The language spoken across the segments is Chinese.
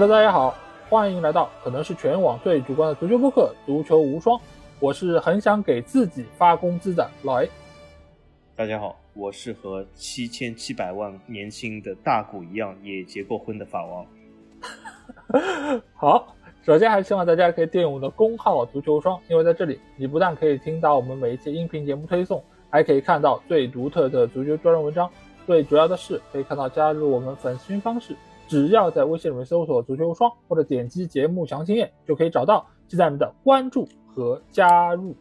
Hello，大家好，欢迎来到可能是全网最主观的足球播客《足球无双》，我是很想给自己发工资的老 A。大家好，我是和七千七百万年薪的大股一样也结过婚的法王。好，首先还是希望大家可以订阅我们的公号“足球无双”，因为在这里你不但可以听到我们每一期音频节目推送，还可以看到最独特的足球专栏文章。最主要的是可以看到加入我们粉丝群方式。只要在微信里面搜索“足球无双”或者点击节目详情页，就可以找到记载们的关注和加入。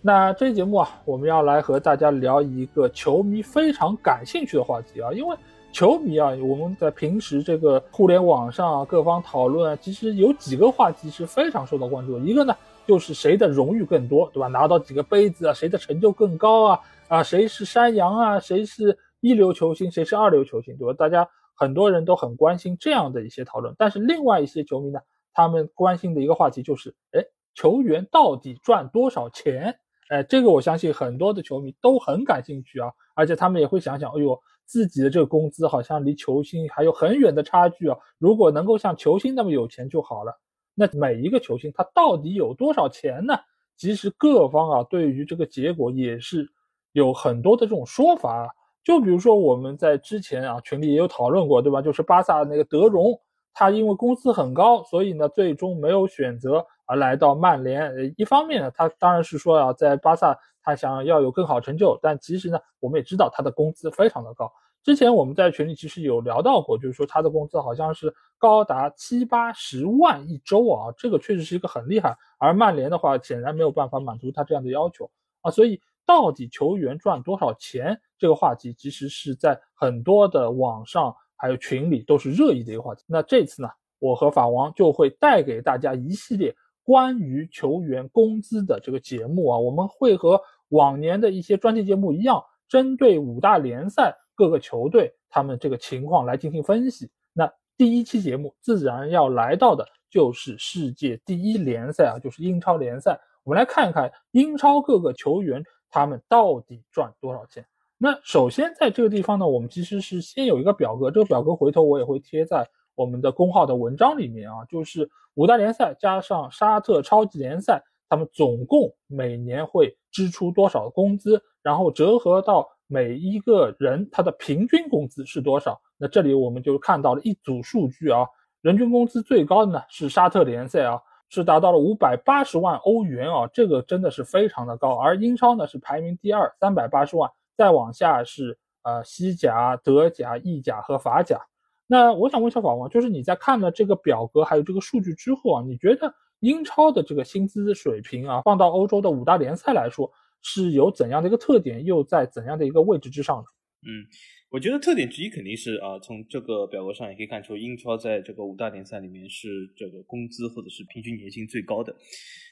那这期节目啊，我们要来和大家聊一个球迷非常感兴趣的话题啊，因为球迷啊，我们在平时这个互联网上啊，各方讨论啊，其实有几个话题是非常受到关注的。一个呢，就是谁的荣誉更多，对吧？拿到几个杯子啊，谁的成就更高啊？啊，谁是山羊啊？谁是一流球星？谁是二流球星？对吧？大家。很多人都很关心这样的一些讨论，但是另外一些球迷呢，他们关心的一个话题就是，哎，球员到底赚多少钱？哎，这个我相信很多的球迷都很感兴趣啊，而且他们也会想想，哎呦，自己的这个工资好像离球星还有很远的差距啊，如果能够像球星那么有钱就好了。那每一个球星他到底有多少钱呢？其实各方啊，对于这个结果也是有很多的这种说法。就比如说我们在之前啊群里也有讨论过，对吧？就是巴萨那个德容，他因为工资很高，所以呢最终没有选择而来到曼联。一方面呢，他当然是说啊，在巴萨他想要有更好成就，但其实呢，我们也知道他的工资非常的高。之前我们在群里其实有聊到过，就是说他的工资好像是高达七八十万一周啊，这个确实是一个很厉害。而曼联的话，显然没有办法满足他这样的要求啊，所以。到底球员赚多少钱？这个话题其实是在很多的网上还有群里都是热议的一个话题。那这次呢，我和法王就会带给大家一系列关于球员工资的这个节目啊，我们会和往年的一些专题节目一样，针对五大联赛各个球队他们这个情况来进行分析。那第一期节目自然要来到的就是世界第一联赛啊，就是英超联赛。我们来看一看英超各个球员。他们到底赚多少钱？那首先在这个地方呢，我们其实是先有一个表格，这个表格回头我也会贴在我们的公号的文章里面啊，就是五大联赛加上沙特超级联赛，他们总共每年会支出多少工资，然后折合到每一个人他的平均工资是多少？那这里我们就看到了一组数据啊，人均工资最高的呢是沙特联赛啊。是达到了五百八十万欧元啊，这个真的是非常的高。而英超呢是排名第二，三百八十万，再往下是呃西甲、德甲、意甲和法甲。那我想问一下法王，就是你在看了这个表格还有这个数据之后啊，你觉得英超的这个薪资水平啊，放到欧洲的五大联赛来说，是有怎样的一个特点，又在怎样的一个位置之上？嗯。我觉得特点之一肯定是啊，从这个表格上也可以看出，英超在这个五大联赛里面是这个工资或者是平均年薪最高的。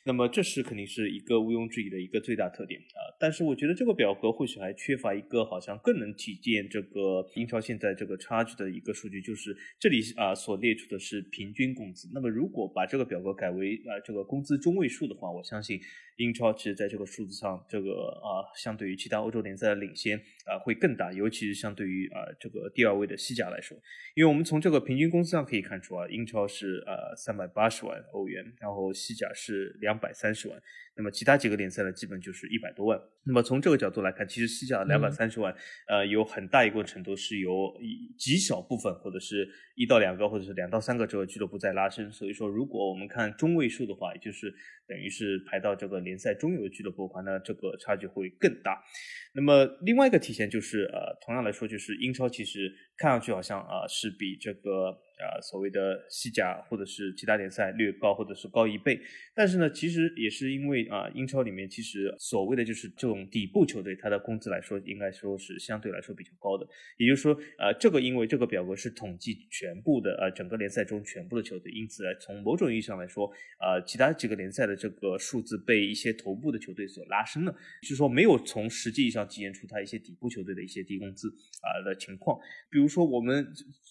那么这是肯定是一个毋庸置疑的一个最大特点啊。但是我觉得这个表格或许还缺乏一个好像更能体现这个英超现在这个差距的一个数据，就是这里啊所列出的是平均工资。那么如果把这个表格改为啊这个工资中位数的话，我相信英超其实在这个数字上，这个啊相对于其他欧洲联赛的领先啊会更大，尤其是相对于。啊，这个第二位的西甲来说，因为我们从这个平均工资上可以看出啊，英超是呃三百八十万欧元，然后西甲是两百三十万。那么其他几个联赛呢，基本就是一百多万。那么从这个角度来看，其实西甲两百三十万，呃，有很大一部分程度是由极小部分或者是一到两个或者是两到三个这个俱乐部在拉伸。所以说，如果我们看中位数的话，也就是等于是排到这个联赛中游的俱乐部的话，那这个差距会更大。那么另外一个体现就是，呃，同样来说，就是英超其实看上去好像啊是比这个。啊，所谓的西甲或者是其他联赛略高，或者是高一倍，但是呢，其实也是因为啊，英超里面其实所谓的就是这种底部球队，它的工资来说，应该说是相对来说比较高的。也就是说，呃，这个因为这个表格是统计全部的呃整个联赛中全部的球队，因此从某种意义上来说，呃，其他几个联赛的这个数字被一些头部的球队所拉升了，就是说没有从实际上体现出它一些底部球队的一些低工资啊的情况。比如说我们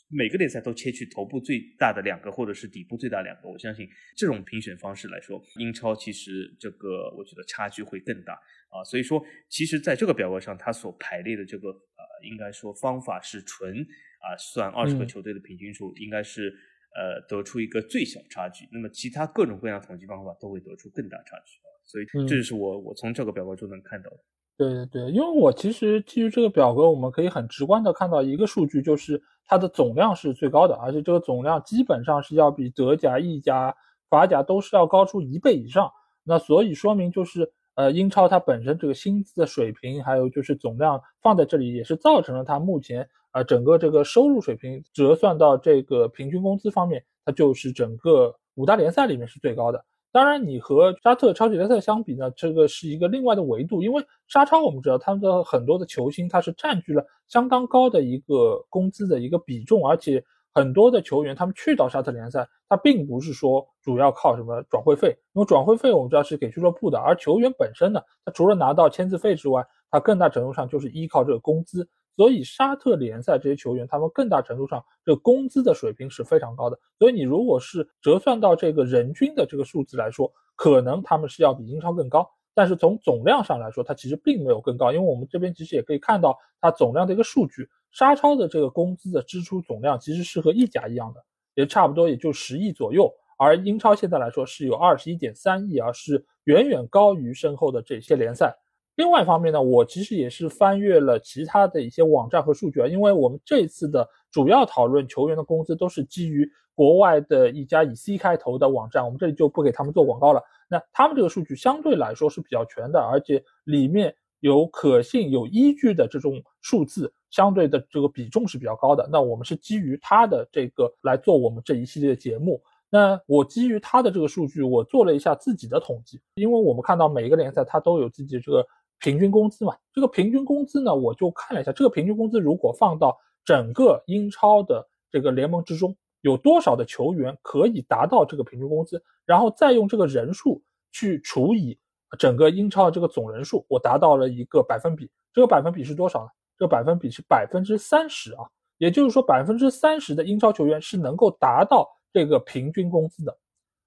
每个联赛都切去。头部最大的两个，或者是底部最大两个，我相信这种评选方式来说，英超其实这个我觉得差距会更大啊。所以说，其实在这个表格上，它所排列的这个呃，应该说方法是纯啊算二十个球队的平均数，应该是呃得出一个最小差距，那么其他各种各样的统计方法都会得出更大差距啊。所以这就是我我从这个表格中能看到的。对对对，因为我其实基于这个表格，我们可以很直观的看到一个数据，就是它的总量是最高的，而且这个总量基本上是要比德甲、意甲、法甲都是要高出一倍以上。那所以说明就是，呃，英超它本身这个薪资的水平，还有就是总量放在这里，也是造成了它目前呃整个这个收入水平折算到这个平均工资方面，它就是整个五大联赛里面是最高的。当然，你和沙特超级联赛相比呢，这个是一个另外的维度。因为沙超我们知道，他们的很多的球星，他是占据了相当高的一个工资的一个比重，而且很多的球员他们去到沙特联赛，他并不是说主要靠什么转会费，因为转会费我们知道是给俱乐部的，而球员本身呢，他除了拿到签字费之外，他更大程度上就是依靠这个工资。所以沙特联赛这些球员，他们更大程度上这工资的水平是非常高的。所以你如果是折算到这个人均的这个数字来说，可能他们是要比英超更高。但是从总量上来说，它其实并没有更高，因为我们这边其实也可以看到它总量的一个数据，沙超的这个工资的支出总量其实是和意甲一样的，也差不多也就十亿左右。而英超现在来说是有二十一点三亿而，是远远高于身后的这些联赛。另外一方面呢，我其实也是翻阅了其他的一些网站和数据啊，因为我们这次的主要讨论球员的工资都是基于国外的一家以 C 开头的网站，我们这里就不给他们做广告了。那他们这个数据相对来说是比较全的，而且里面有可信、有依据的这种数字，相对的这个比重是比较高的。那我们是基于它的这个来做我们这一系列的节目。那我基于它的这个数据，我做了一下自己的统计，因为我们看到每一个联赛它都有自己这个。平均工资嘛，这个平均工资呢，我就看了一下，这个平均工资如果放到整个英超的这个联盟之中，有多少的球员可以达到这个平均工资，然后再用这个人数去除以整个英超的这个总人数，我达到了一个百分比。这个百分比是多少呢？这个百分比是百分之三十啊，也就是说百分之三十的英超球员是能够达到这个平均工资的，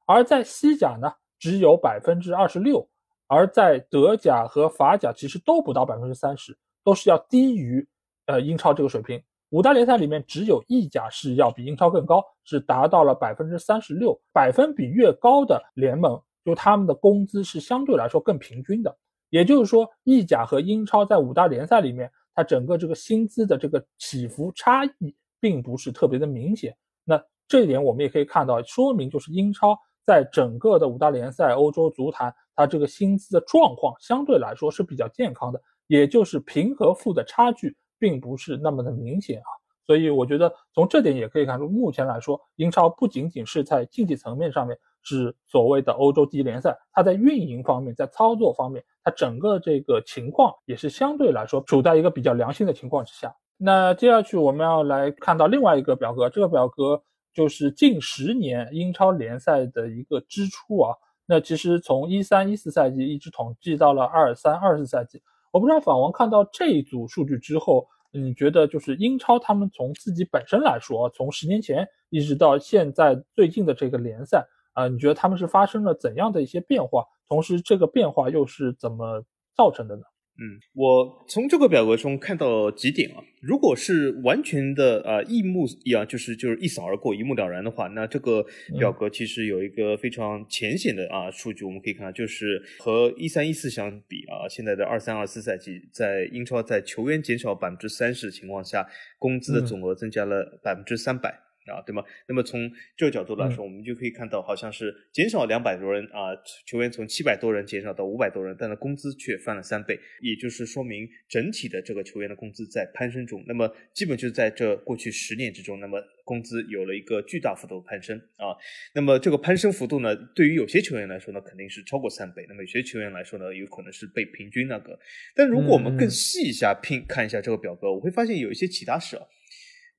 而在西甲呢，只有百分之二十六。而在德甲和法甲其实都不到百分之三十，都是要低于呃英超这个水平。五大联赛里面只有意甲是要比英超更高，是达到了百分之三十六。百分比越高的联盟，就他们的工资是相对来说更平均的。也就是说，意甲和英超在五大联赛里面，它整个这个薪资的这个起伏差异并不是特别的明显。那这一点我们也可以看到，说明就是英超在整个的五大联赛、欧洲足坛。它这个薪资的状况相对来说是比较健康的，也就是贫和富的差距并不是那么的明显啊，所以我觉得从这点也可以看出，目前来说，英超不仅仅是在竞技层面上面是所谓的欧洲第一联赛，它在运营方面，在操作方面，它整个这个情况也是相对来说处在一个比较良性的情况之下。那接下去我们要来看到另外一个表格，这个表格就是近十年英超联赛的一个支出啊。那其实从一三一四赛季一直统计到了二三二四赛季，我不知道法王看到这一组数据之后，你觉得就是英超他们从自己本身来说，从十年前一直到现在最近的这个联赛啊，你觉得他们是发生了怎样的一些变化？同时，这个变化又是怎么造成的呢？嗯，我从这个表格中看到几点啊。如果是完全的呃一目一样，就是就是一扫而过、一目了然的话，那这个表格其实有一个非常浅显的啊数据，我们可以看到，就是和一三一四相比啊，现在的二三二四赛季，在英超在球员减少百分之三十的情况下，工资的总额增加了百分之三百。啊，对吗？那么从这个角度来说，我们就可以看到，好像是减少两百多人啊，球员从七百多人减少到五百多人，但是工资却翻了三倍，也就是说明整体的这个球员的工资在攀升中。那么基本就是在这过去十年之中，那么工资有了一个巨大幅度的攀升啊。那么这个攀升幅度呢，对于有些球员来说呢，肯定是超过三倍；那么有些球员来说呢，有可能是被平均那个。但如果我们更细一下拼看一下这个表格，我会发现有一些其他事啊。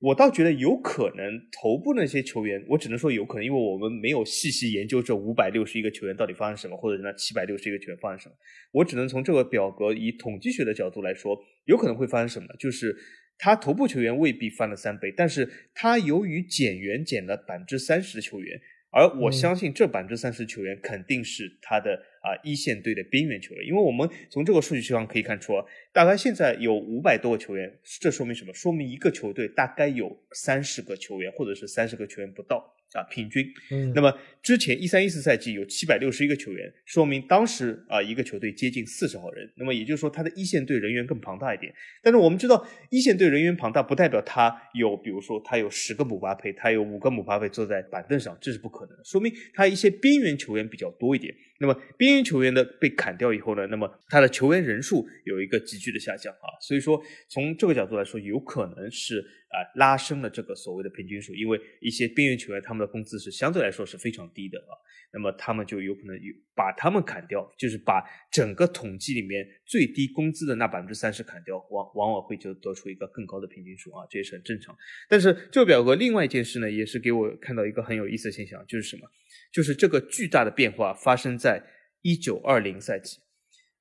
我倒觉得有可能头部那些球员，我只能说有可能，因为我们没有细细研究这五百六十一个球员到底发生什么，或者那七百六十一个球员发生什么。我只能从这个表格以统计学的角度来说，有可能会发生什么呢，就是他头部球员未必翻了三倍，但是他由于减员减了百分之三十的球员。而我相信这百分之三十球员肯定是他的啊一线队的边缘球员，因为我们从这个数据上可以看出，大概现在有五百多个球员，这说明什么？说明一个球队大概有三十个球员，或者是三十个球员不到。啊，平均。嗯，那么之前一三一四赛季有七百六十一个球员，说明当时啊一个球队接近四十号人。那么也就是说，他的一线队人员更庞大一点。但是我们知道，一线队人员庞大不代表他有，比如说他有十个姆巴佩，他有五个姆巴佩坐在板凳上，这是不可能的。说明他一些边缘球员比较多一点。那么边缘球员的被砍掉以后呢，那么他的球员人数有一个急剧的下降啊。所以说从这个角度来说，有可能是啊拉升了这个所谓的平均数，因为一些边缘球员他们的工资是相对来说是非常低的啊。那么他们就有可能有把他们砍掉，就是把整个统计里面最低工资的那百分之三十砍掉，往往往会就得出一个更高的平均数啊，这也是很正常。但是这个表格另外一件事呢，也是给我看到一个很有意思的现象，就是什么？就是这个巨大的变化发生在一九二零赛季。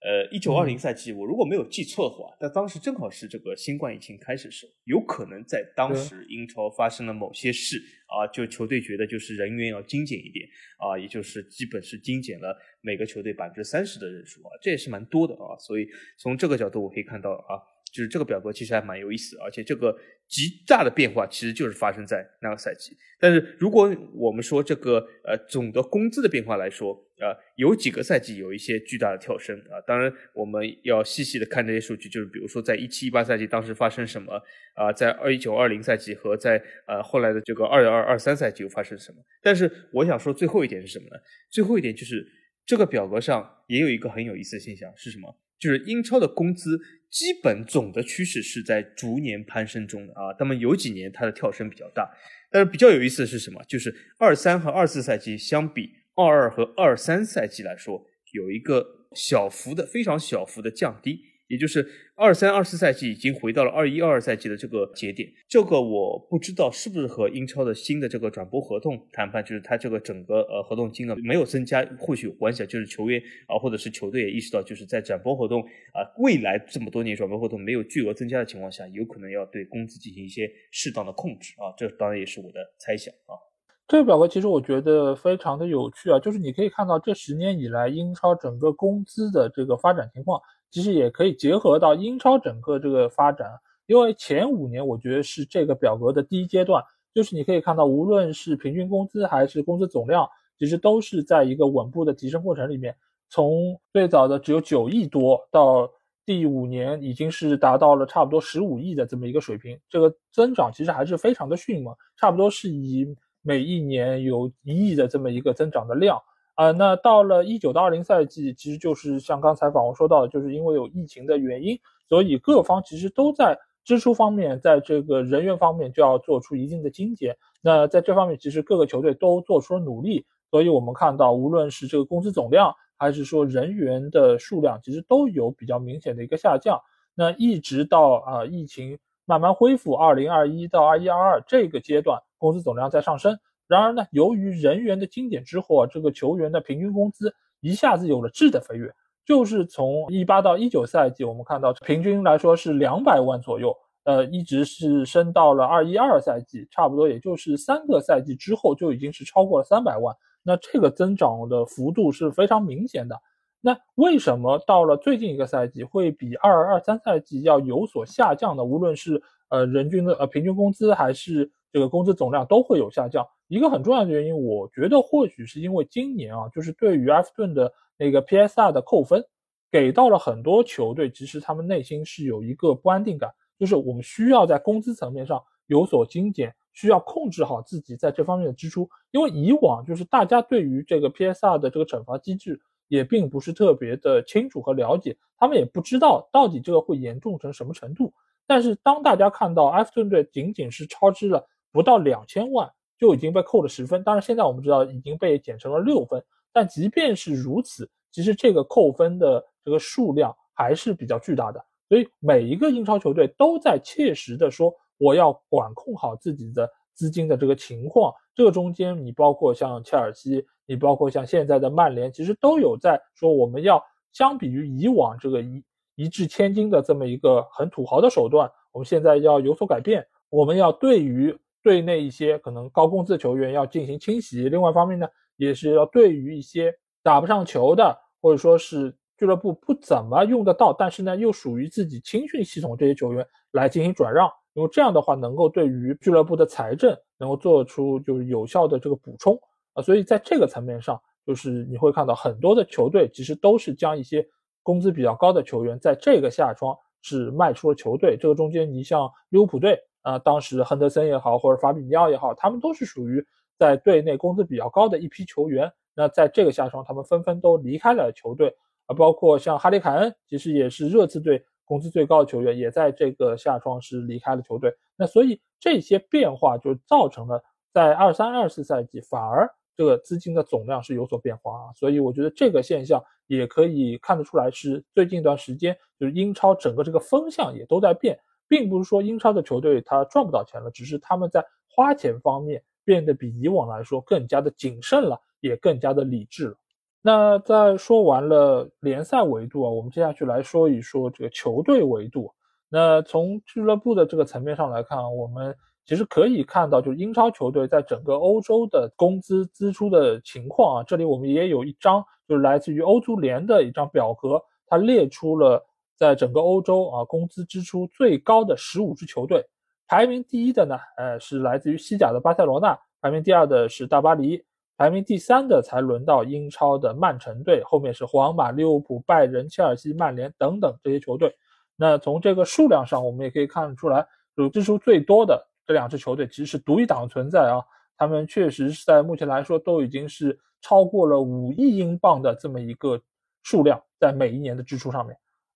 呃，一九二零赛季，我如果没有记错的话，那当时正好是这个新冠疫情开始时候，有可能在当时英超发生了某些事啊，就球队觉得就是人员要精简一点啊，也就是基本是精简了每个球队百分之三十的人数啊，这也是蛮多的啊，所以从这个角度我可以看到啊。就是这个表格其实还蛮有意思，而且这个极大的变化其实就是发生在那个赛季。但是如果我们说这个呃总的工资的变化来说，呃有几个赛季有一些巨大的跳升啊。当然我们要细细的看这些数据，就是比如说在一七一八赛季当时发生什么啊，在二一九二零赛季和在呃后来的这个二二二三赛季又发生什么。但是我想说最后一点是什么呢？最后一点就是这个表格上也有一个很有意思的现象是什么？就是英超的工资基本总的趋势是在逐年攀升中的啊，那么有几年它的跳升比较大，但是比较有意思的是什么？就是二三和二四赛季相比，二二和二三赛季来说，有一个小幅的、非常小幅的降低。也就是二三二四赛季已经回到了二一二二赛季的这个节点，这个我不知道是不是和英超的新的这个转播合同谈判，就是它这个整个呃合同金额没有增加，或许有关系啊。就是球员啊，或者是球队也意识到，就是在转播活动啊未来这么多年转播活动没有巨额增加的情况下，有可能要对工资进行一些适当的控制啊。这当然也是我的猜想啊。这个表格其实我觉得非常的有趣啊，就是你可以看到这十年以来英超整个工资的这个发展情况。其实也可以结合到英超整个这个发展，因为前五年我觉得是这个表格的第一阶段，就是你可以看到，无论是平均工资还是工资总量，其实都是在一个稳步的提升过程里面。从最早的只有九亿多，到第五年已经是达到了差不多十五亿的这么一个水平，这个增长其实还是非常的迅猛，差不多是以每一年有一亿的这么一个增长的量。啊，那到了一九到二零赛季，其实就是像刚才访问说到的，就是因为有疫情的原因，所以各方其实都在支出方面，在这个人员方面就要做出一定的精简。那在这方面，其实各个球队都做出了努力，所以我们看到，无论是这个工资总量，还是说人员的数量，其实都有比较明显的一个下降。那一直到啊疫情慢慢恢复，二零二一到二一二二这个阶段，工资总量在上升。然而呢，由于人员的精简之后啊，这个球员的平均工资一下子有了质的飞跃，就是从一八到一九赛季，我们看到平均来说是两百万左右，呃，一直是升到了二一二赛季，差不多也就是三个赛季之后就已经是超过了三百万，那这个增长的幅度是非常明显的。那为什么到了最近一个赛季会比二二二三赛季要有所下降呢？无论是呃人均的呃平均工资还是这个工资总量都会有下降。一个很重要的原因，我觉得或许是因为今年啊，就是对于埃弗顿的那个 PSR 的扣分，给到了很多球队，其实他们内心是有一个不安定感，就是我们需要在工资层面上有所精简，需要控制好自己在这方面的支出。因为以往就是大家对于这个 PSR 的这个惩罚机制也并不是特别的清楚和了解，他们也不知道到底这个会严重成什么程度。但是当大家看到埃弗顿队仅仅是超支了不到两千万。就已经被扣了十分，当然现在我们知道已经被减成了六分，但即便是如此，其实这个扣分的这个数量还是比较巨大的。所以每一个英超球队都在切实的说，我要管控好自己的资金的这个情况。这个中间，你包括像切尔西，你包括像现在的曼联，其实都有在说，我们要相比于以往这个一一掷千金的这么一个很土豪的手段，我们现在要有所改变，我们要对于。对那一些可能高工资的球员要进行清洗，另外一方面呢，也是要对于一些打不上球的，或者说是俱乐部不怎么用得到，但是呢又属于自己青训系统这些球员来进行转让，因为这样的话能够对于俱乐部的财政能够做出就是有效的这个补充。啊，所以在这个层面上，就是你会看到很多的球队其实都是将一些工资比较高的球员在这个夏窗是卖出了球队。这个中间，你像利物浦队啊，当时亨德森也好，或者法比尼奥也好，他们都是属于在队内工资比较高的一批球员。那在这个夏窗，他们纷纷都离开了球队啊，包括像哈利凯恩，其实也是热刺队工资最高的球员，也在这个夏窗时离开了球队。那所以这些变化就造成了在二三二四赛季反而这个资金的总量是有所变化啊。所以我觉得这个现象也可以看得出来，是最近一段时间就是英超整个这个风向也都在变，并不是说英超的球队他赚不到钱了，只是他们在花钱方面变得比以往来说更加的谨慎了。也更加的理智了。那在说完了联赛维度啊，我们接下去来说一说这个球队维度。那从俱乐部的这个层面上来看，我们其实可以看到，就是英超球队在整个欧洲的工资支出的情况啊。这里我们也有一张，就是来自于欧足联的一张表格，它列出了在整个欧洲啊工资支出最高的十五支球队。排名第一的呢，呃，是来自于西甲的巴塞罗那；排名第二的是大巴黎。排名第三的才轮到英超的曼城队，后面是皇马、利物浦、拜仁、切尔西、曼联等等这些球队。那从这个数量上，我们也可以看得出来，就支出最多的这两支球队其实是独一档存在啊。他们确实是在目前来说都已经是超过了五亿英镑的这么一个数量，在每一年的支出上面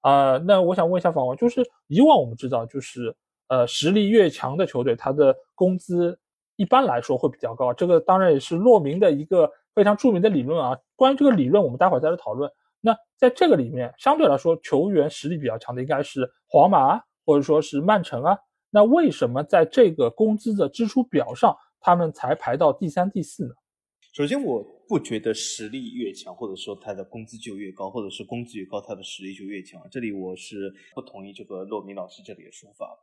啊。那我想问一下法王，就是以往我们知道，就是呃实力越强的球队，他的工资。一般来说会比较高，这个当然也是洛明的一个非常著名的理论啊。关于这个理论，我们待会儿再来讨论。那在这个里面，相对来说球员实力比较强的应该是皇马或者说是曼城啊。那为什么在这个工资的支出表上，他们才排到第三、第四呢？首先我。不觉得实力越强，或者说他的工资就越高，或者是工资越高，他的实力就越强。这里我是不同意这个洛明老师这里的说法。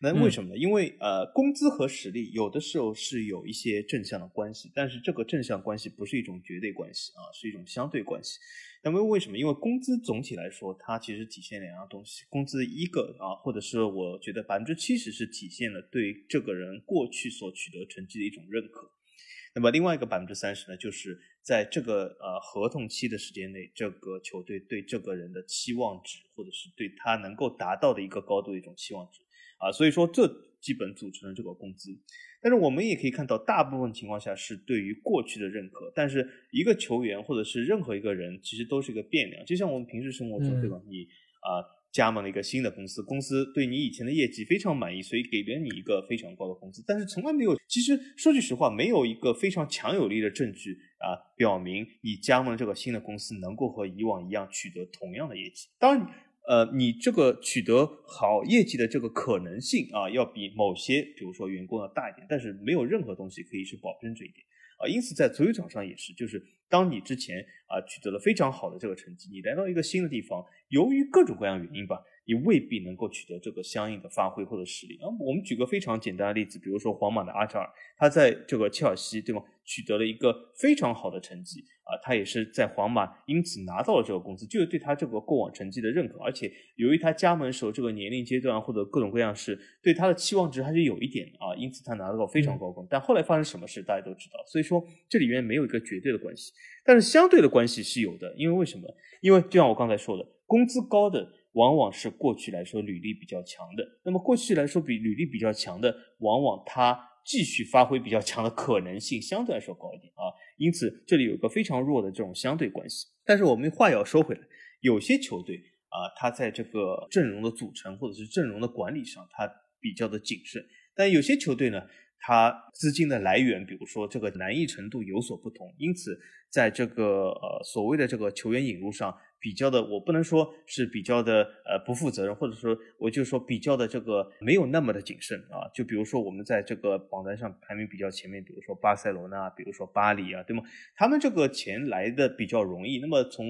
那为什么呢？因为呃，工资和实力有的时候是有一些正向的关系，但是这个正向关系不是一种绝对关系啊，是一种相对关系。那么为什么？因为工资总体来说，它其实体现两样东西。工资一个啊，或者是我觉得百分之七十是体现了对这个人过去所取得成绩的一种认可。那么另外一个百分之三十呢，就是在这个呃合同期的时间内，这个球队对这个人的期望值，或者是对他能够达到的一个高度的一种期望值啊，所以说这基本组成了这个工资。但是我们也可以看到，大部分情况下是对于过去的认可。但是一个球员或者是任何一个人，其实都是一个变量，就像我们平时生活中，对吧？你啊。加盟了一个新的公司，公司对你以前的业绩非常满意，所以给了你一个非常高的工资。但是从来没有，其实说句实话，没有一个非常强有力的证据啊，表明你加盟这个新的公司能够和以往一样取得同样的业绩。当然，呃，你这个取得好业绩的这个可能性啊，要比某些比如说员工要大一点。但是没有任何东西可以去保证这一点啊。因此，在足球场上也是，就是当你之前啊取得了非常好的这个成绩，你来到一个新的地方。由于各种各样原因吧，你未必能够取得这个相应的发挥或者实力。啊，我们举个非常简单的例子，比如说皇马的阿扎尔，他在这个切尔西，对吗？取得了一个非常好的成绩啊，他也是在皇马因此拿到了这个工资，就是对他这个过往成绩的认可。而且由于他加盟时候这个年龄阶段或者各种各样是对他的期望值还是有一点啊，因此他拿到了非常高工。但后来发生什么事，大家都知道。所以说这里面没有一个绝对的关系，但是相对的关系是有的。因为为什么？因为就像我刚才说的。工资高的往往是过去来说履历比较强的，那么过去来说比履历比较强的，往往他继续发挥比较强的可能性相对来说高一点啊。因此这里有个非常弱的这种相对关系。但是我们话要说回来，有些球队啊，他在这个阵容的组成或者是阵容的管理上，他比较的谨慎；但有些球队呢，它资金的来源，比如说这个难易程度有所不同，因此在这个呃所谓的这个球员引入上。比较的，我不能说是比较的，呃，不负责任，或者说，我就说比较的这个没有那么的谨慎啊。就比如说，我们在这个榜单上排名比较前面，比如说巴塞罗那，比如说巴黎啊，对吗？他们这个钱来的比较容易。那么从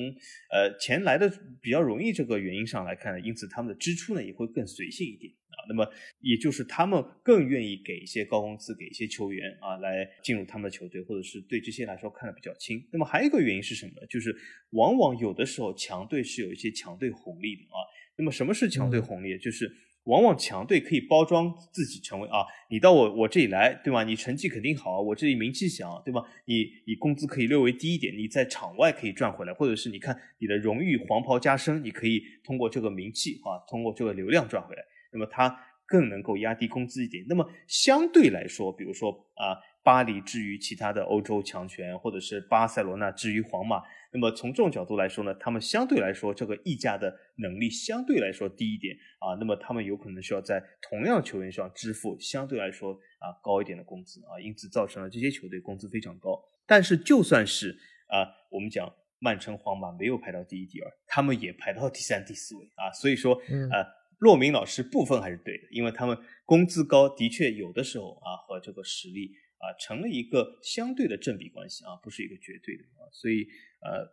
呃钱来的比较容易这个原因上来看，因此他们的支出呢也会更随性一点。那么，也就是他们更愿意给一些高工资，给一些球员啊，来进入他们的球队，或者是对这些来说看得比较轻。那么还有一个原因是什么呢？就是往往有的时候强队是有一些强队红利的啊。那么什么是强队红利？就是往往强队可以包装自己成为啊，你到我我这里来，对吧？你成绩肯定好，我这里名气响，对吧？你你工资可以略微低一点，你在场外可以赚回来，或者是你看你的荣誉黄袍加身，你可以通过这个名气啊，通过这个流量赚回来。那么他更能够压低工资一点。那么相对来说，比如说啊，巴黎至于其他的欧洲强权，或者是巴塞罗那至于皇马。那么从这种角度来说呢，他们相对来说这个溢价的能力相对来说低一点啊，那么他们有可能需要在同样球员上支付相对来说啊高一点的工资啊，因此造成了这些球队工资非常高。但是就算是啊，我们讲曼城、皇马没有排到第一、第二，他们也排到第三、第四位啊，所以说啊，骆明老师部分还是对的，因为他们工资高，的确有的时候啊和这个实力啊成了一个相对的正比关系啊，不是一个绝对的啊，所以。呃，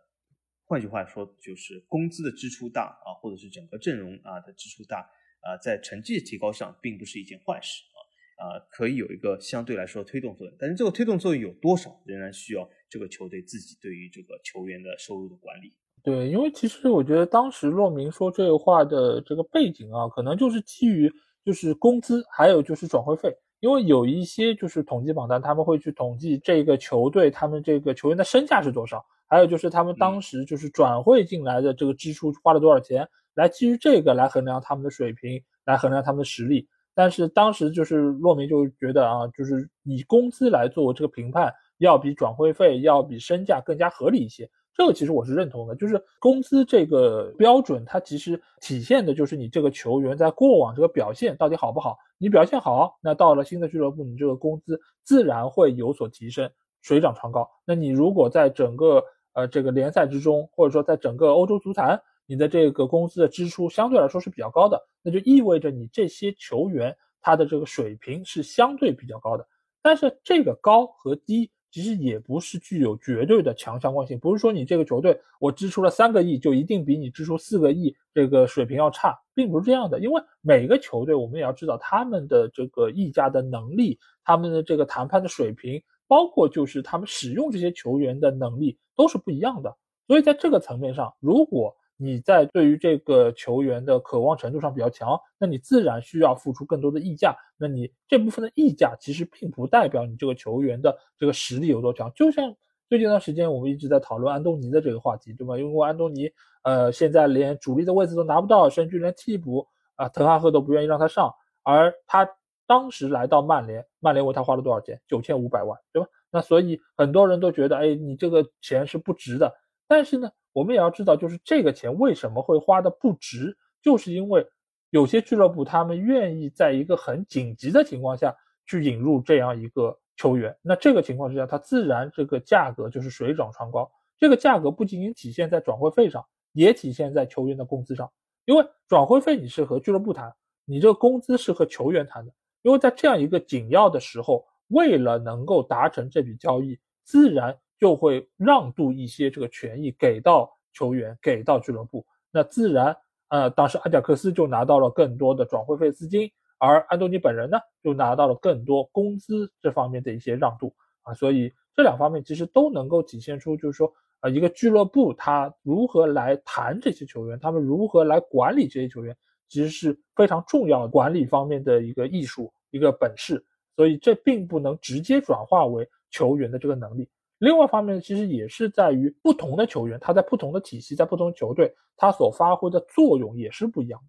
换句话说，就是工资的支出大啊，或者是整个阵容啊的支出大啊，在成绩提高上并不是一件坏事啊啊，可以有一个相对来说推动作用。但是这个推动作用有多少，仍然需要这个球队自己对于这个球员的收入的管理。对，因为其实我觉得当时骆明说这个话的这个背景啊，可能就是基于就是工资，还有就是转会费。因为有一些就是统计榜单，他们会去统计这个球队他们这个球员的身价是多少。还有就是他们当时就是转会进来的这个支出花了多少钱，来基于这个来衡量他们的水平，来衡量他们的实力。但是当时就是骆明就觉得啊，就是以工资来做这个评判，要比转会费要比身价更加合理一些。这个其实我是认同的，就是工资这个标准，它其实体现的就是你这个球员在过往这个表现到底好不好。你表现好，那到了新的俱乐部，你这个工资自然会有所提升，水涨船高。那你如果在整个呃，这个联赛之中，或者说在整个欧洲足坛，你的这个工资的支出相对来说是比较高的，那就意味着你这些球员他的这个水平是相对比较高的。但是这个高和低其实也不是具有绝对的强相关性，不是说你这个球队我支出了三个亿就一定比你支出四个亿这个水平要差，并不是这样的。因为每个球队我们也要知道他们的这个溢价的能力，他们的这个谈判的水平。包括就是他们使用这些球员的能力都是不一样的，所以在这个层面上，如果你在对于这个球员的渴望程度上比较强，那你自然需要付出更多的溢价。那你这部分的溢价其实并不代表你这个球员的这个实力有多强。就像最近一段时间我们一直在讨论安东尼的这个话题，对吧？因为安东尼呃现在连主力的位置都拿不到，甚至连替补啊，滕哈赫都不愿意让他上，而他。当时来到曼联，曼联为他花了多少钱？九千五百万，对吧？那所以很多人都觉得，哎，你这个钱是不值的。但是呢，我们也要知道，就是这个钱为什么会花的不值，就是因为有些俱乐部他们愿意在一个很紧急的情况下去引入这样一个球员。那这个情况之下，它自然这个价格就是水涨船高。这个价格不仅仅体现在转会费上，也体现在球员的工资上。因为转会费你是和俱乐部谈，你这个工资是和球员谈的。因为在这样一个紧要的时候，为了能够达成这笔交易，自然就会让渡一些这个权益给到球员，给到俱乐部。那自然，呃，当时阿贾克斯就拿到了更多的转会费资金，而安东尼本人呢，就拿到了更多工资这方面的一些让渡啊。所以这两方面其实都能够体现出，就是说，呃，一个俱乐部他如何来谈这些球员，他们如何来管理这些球员，其实是非常重要的管理方面的一个艺术。一个本事，所以这并不能直接转化为球员的这个能力。另外一方面，其实也是在于不同的球员，他在不同的体系，在不同球队，他所发挥的作用也是不一样的。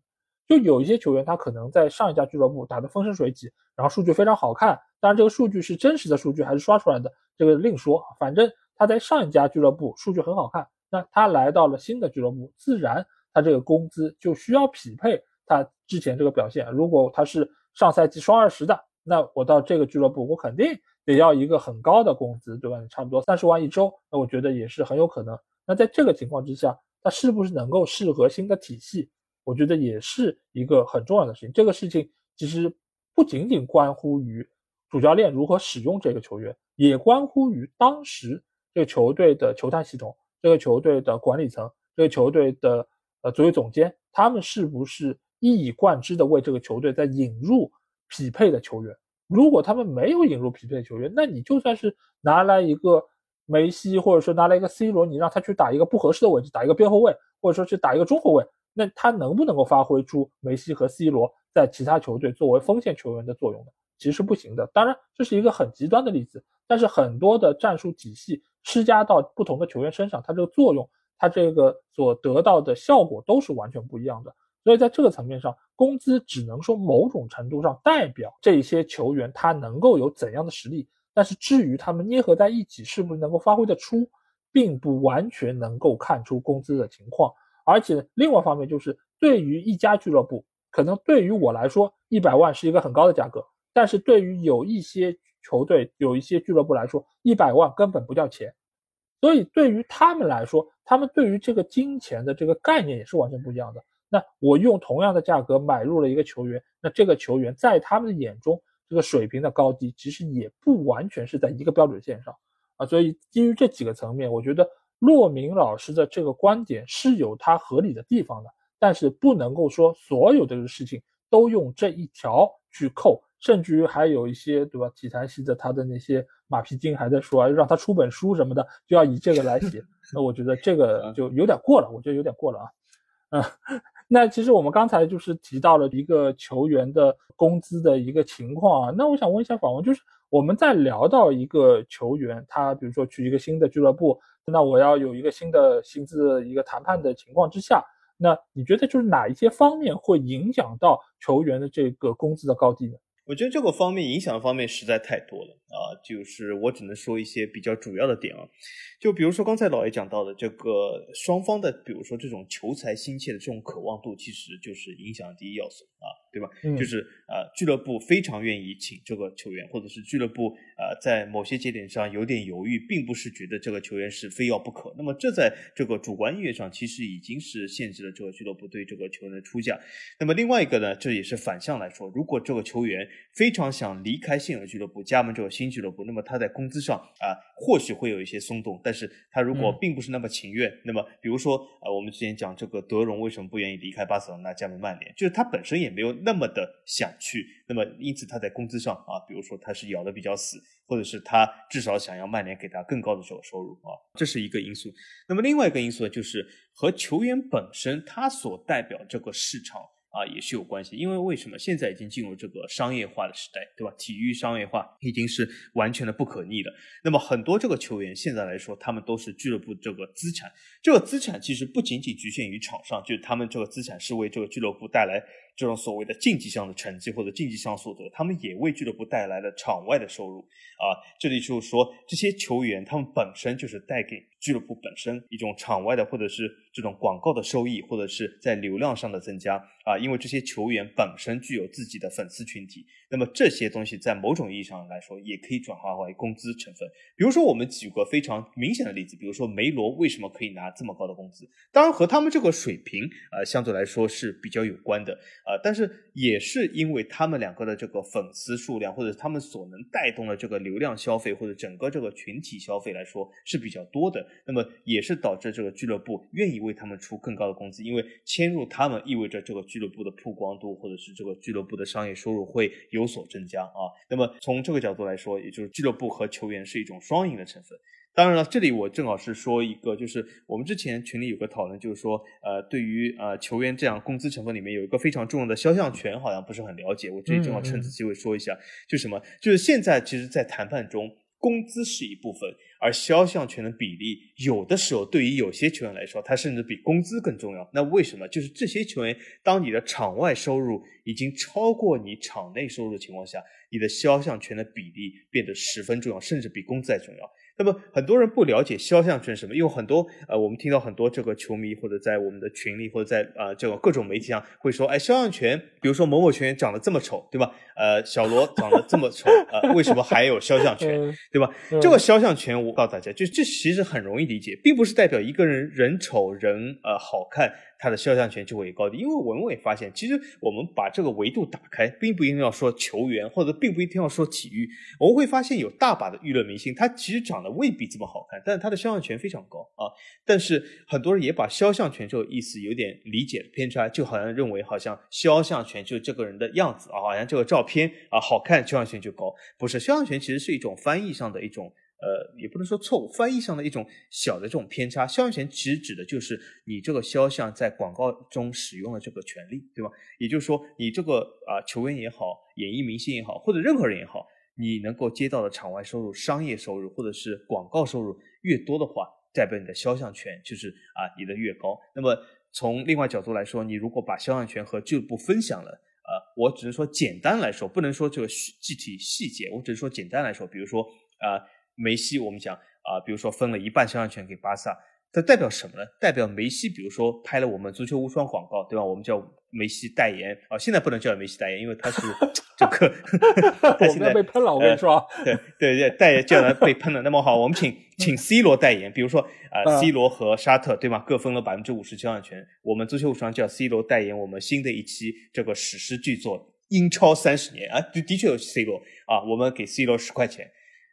就有一些球员，他可能在上一家俱乐部打得风生水起，然后数据非常好看。当然，这个数据是真实的数据还是刷出来的，这个另说。反正他在上一家俱乐部数据很好看，那他来到了新的俱乐部，自然他这个工资就需要匹配他之前这个表现。如果他是上赛季双二十的，那我到这个俱乐部，我肯定得要一个很高的工资，对吧？差不多三十万一周，那我觉得也是很有可能。那在这个情况之下，他是不是能够适合新的体系？我觉得也是一个很重要的事情。这个事情其实不仅仅关乎于主教练如何使用这个球员，也关乎于当时这个球队的球探系统、这个球队的管理层、这个球队的呃足球总监，他们是不是？一以贯之的为这个球队在引入匹配的球员。如果他们没有引入匹配球员，那你就算是拿来一个梅西，或者说拿来一个 C 罗，你让他去打一个不合适的位置，打一个边后卫，或者说去打一个中后卫，那他能不能够发挥出梅西和 C 罗在其他球队作为锋线球员的作用呢？其实是不行的。当然，这是一个很极端的例子，但是很多的战术体系施加到不同的球员身上，它这个作用，它这个所得到的效果都是完全不一样的。所以在这个层面上，工资只能说某种程度上代表这些球员他能够有怎样的实力，但是至于他们捏合在一起是不是能够发挥得出，并不完全能够看出工资的情况。而且另外一方面就是，对于一家俱乐部，可能对于我来说，一百万是一个很高的价格。但是对于有一些球队、有一些俱乐部来说，一百万根本不叫钱，所以对于他们来说，他们对于这个金钱的这个概念也是完全不一样的。那我用同样的价格买入了一个球员，那这个球员在他们的眼中，这个水平的高低其实也不完全是在一个标准线上啊。所以基于这几个层面，我觉得骆明老师的这个观点是有他合理的地方的，但是不能够说所有的事情都用这一条去扣。甚至于还有一些，对吧？体坛系的他的那些马屁精还在说，让他出本书什么的，就要以这个来写。那我觉得这个就有点过了，我觉得有点过了啊。嗯，那其实我们刚才就是提到了一个球员的工资的一个情况啊。那我想问一下访问，就是我们在聊到一个球员，他比如说去一个新的俱乐部，那我要有一个新的薪资一个谈判的情况之下，那你觉得就是哪一些方面会影响到球员的这个工资的高低呢？我觉得这个方面影响的方面实在太多了啊，就是我只能说一些比较主要的点啊，就比如说刚才老爷讲到的这个双方的，比如说这种求财心切的这种渴望度，其实就是影响第一要素啊，对吧？嗯就是呃俱乐部非常愿意请这个球员，或者是俱乐部呃在某些节点上有点犹豫，并不是觉得这个球员是非要不可。那么这在这个主观意愿上，其实已经是限制了这个俱乐部对这个球员的出价。那么另外一个呢，这也是反向来说，如果这个球员非常想离开现有俱乐部，加盟这个新俱乐部，那么他在工资上啊，或许会有一些松动。但是他如果并不是那么情愿，那么比如说啊，我们之前讲这个德容为什么不愿意离开巴塞罗那加盟曼联，就是他本身也没有那么的想去。那么因此他在工资上啊，比如说他是咬的比较死，或者是他至少想要曼联给他更高的这个收入啊，这是一个因素。那么另外一个因素呢，就是和球员本身他所代表这个市场。啊，也是有关系，因为为什么现在已经进入这个商业化的时代，对吧？体育商业化已经是完全的不可逆的。那么很多这个球员现在来说，他们都是俱乐部这个资产。这个资产其实不仅仅局限于场上，就是他们这个资产是为这个俱乐部带来。这种所谓的竞技项的成绩或者竞技项所得，他们也为俱乐部带来了场外的收入啊。这里就是说，这些球员他们本身就是带给俱乐部本身一种场外的或者是这种广告的收益，或者是在流量上的增加啊。因为这些球员本身具有自己的粉丝群体，那么这些东西在某种意义上来说，也可以转化为工资成分。比如说，我们举个非常明显的例子，比如说梅罗为什么可以拿这么高的工资？当然和他们这个水平啊相对来说是比较有关的。啊，但是也是因为他们两个的这个粉丝数量，或者他们所能带动的这个流量消费，或者整个这个群体消费来说是比较多的，那么也是导致这个俱乐部愿意为他们出更高的工资，因为迁入他们意味着这个俱乐部的曝光度，或者是这个俱乐部的商业收入会有所增加啊。那么从这个角度来说，也就是俱乐部和球员是一种双赢的成分。当然了，这里我正好是说一个，就是我们之前群里有个讨论，就是说，呃，对于呃球员这样工资成分里面有一个非常重要的肖像权，好像不是很了解。我这里正好趁此机会说一下，就什么，就是现在其实，在谈判中，工资是一部分，而肖像权的比例，有的时候对于有些球员来说，他甚至比工资更重要。那为什么？就是这些球员，当你的场外收入已经超过你场内收入的情况下，你的肖像权的比例变得十分重要，甚至比工资还重要。那么很多人不了解肖像权什么，因为很多呃，我们听到很多这个球迷或者在我们的群里或者在呃这个各种媒体上会说，哎，肖像权，比如说某某球员长得这么丑，对吧？呃，小罗长得这么丑，呃，为什么还有肖像权，对吧？这个肖像权，我告诉大家，就这其实很容易理解，并不是代表一个人人丑人呃好看。他的肖像权就会高低，因为我们也发现，其实我们把这个维度打开，并不一定要说球员，或者并不一定要说体育，我们会发现有大把的娱乐明星，他其实长得未必这么好看，但是他的肖像权非常高啊。但是很多人也把肖像权这个意思有点理解偏差，就好像认为好像肖像权就是这个人的样子啊，好像这个照片啊好看，肖像权就高，不是，肖像权其实是一种翻译上的一种。呃，也不能说错误，翻译上的一种小的这种偏差。肖像权其实指的就是你这个肖像在广告中使用的这个权利，对吧？也就是说，你这个啊球员也好，演艺明星也好，或者任何人也好，你能够接到的场外收入、商业收入或者是广告收入越多的话，代表你的肖像权就是啊你的越高。那么从另外角度来说，你如果把肖像权和俱乐部分享了，呃，我只能说简单来说，不能说这个具体细节，我只是说简单来说，比如说啊。梅西，我们讲啊，比如说分了一半肖像权给巴萨，它代表什么呢？代表梅西，比如说拍了我们足球无双广告，对吧？我们叫梅西代言啊，现在不能叫梅西代言，因为他是 这个，我们被喷了，我跟你说，对对对，代言叫他被喷了。那么好，我们请请 C 罗代言，比如说啊，C 罗和沙特，对吗？各分了百分之五十肖像权，我们足球无双叫 C 罗代言我们新的一期这个史诗巨作《英超三十年》啊，的的确有 C 罗啊，我们给 C 罗十块钱。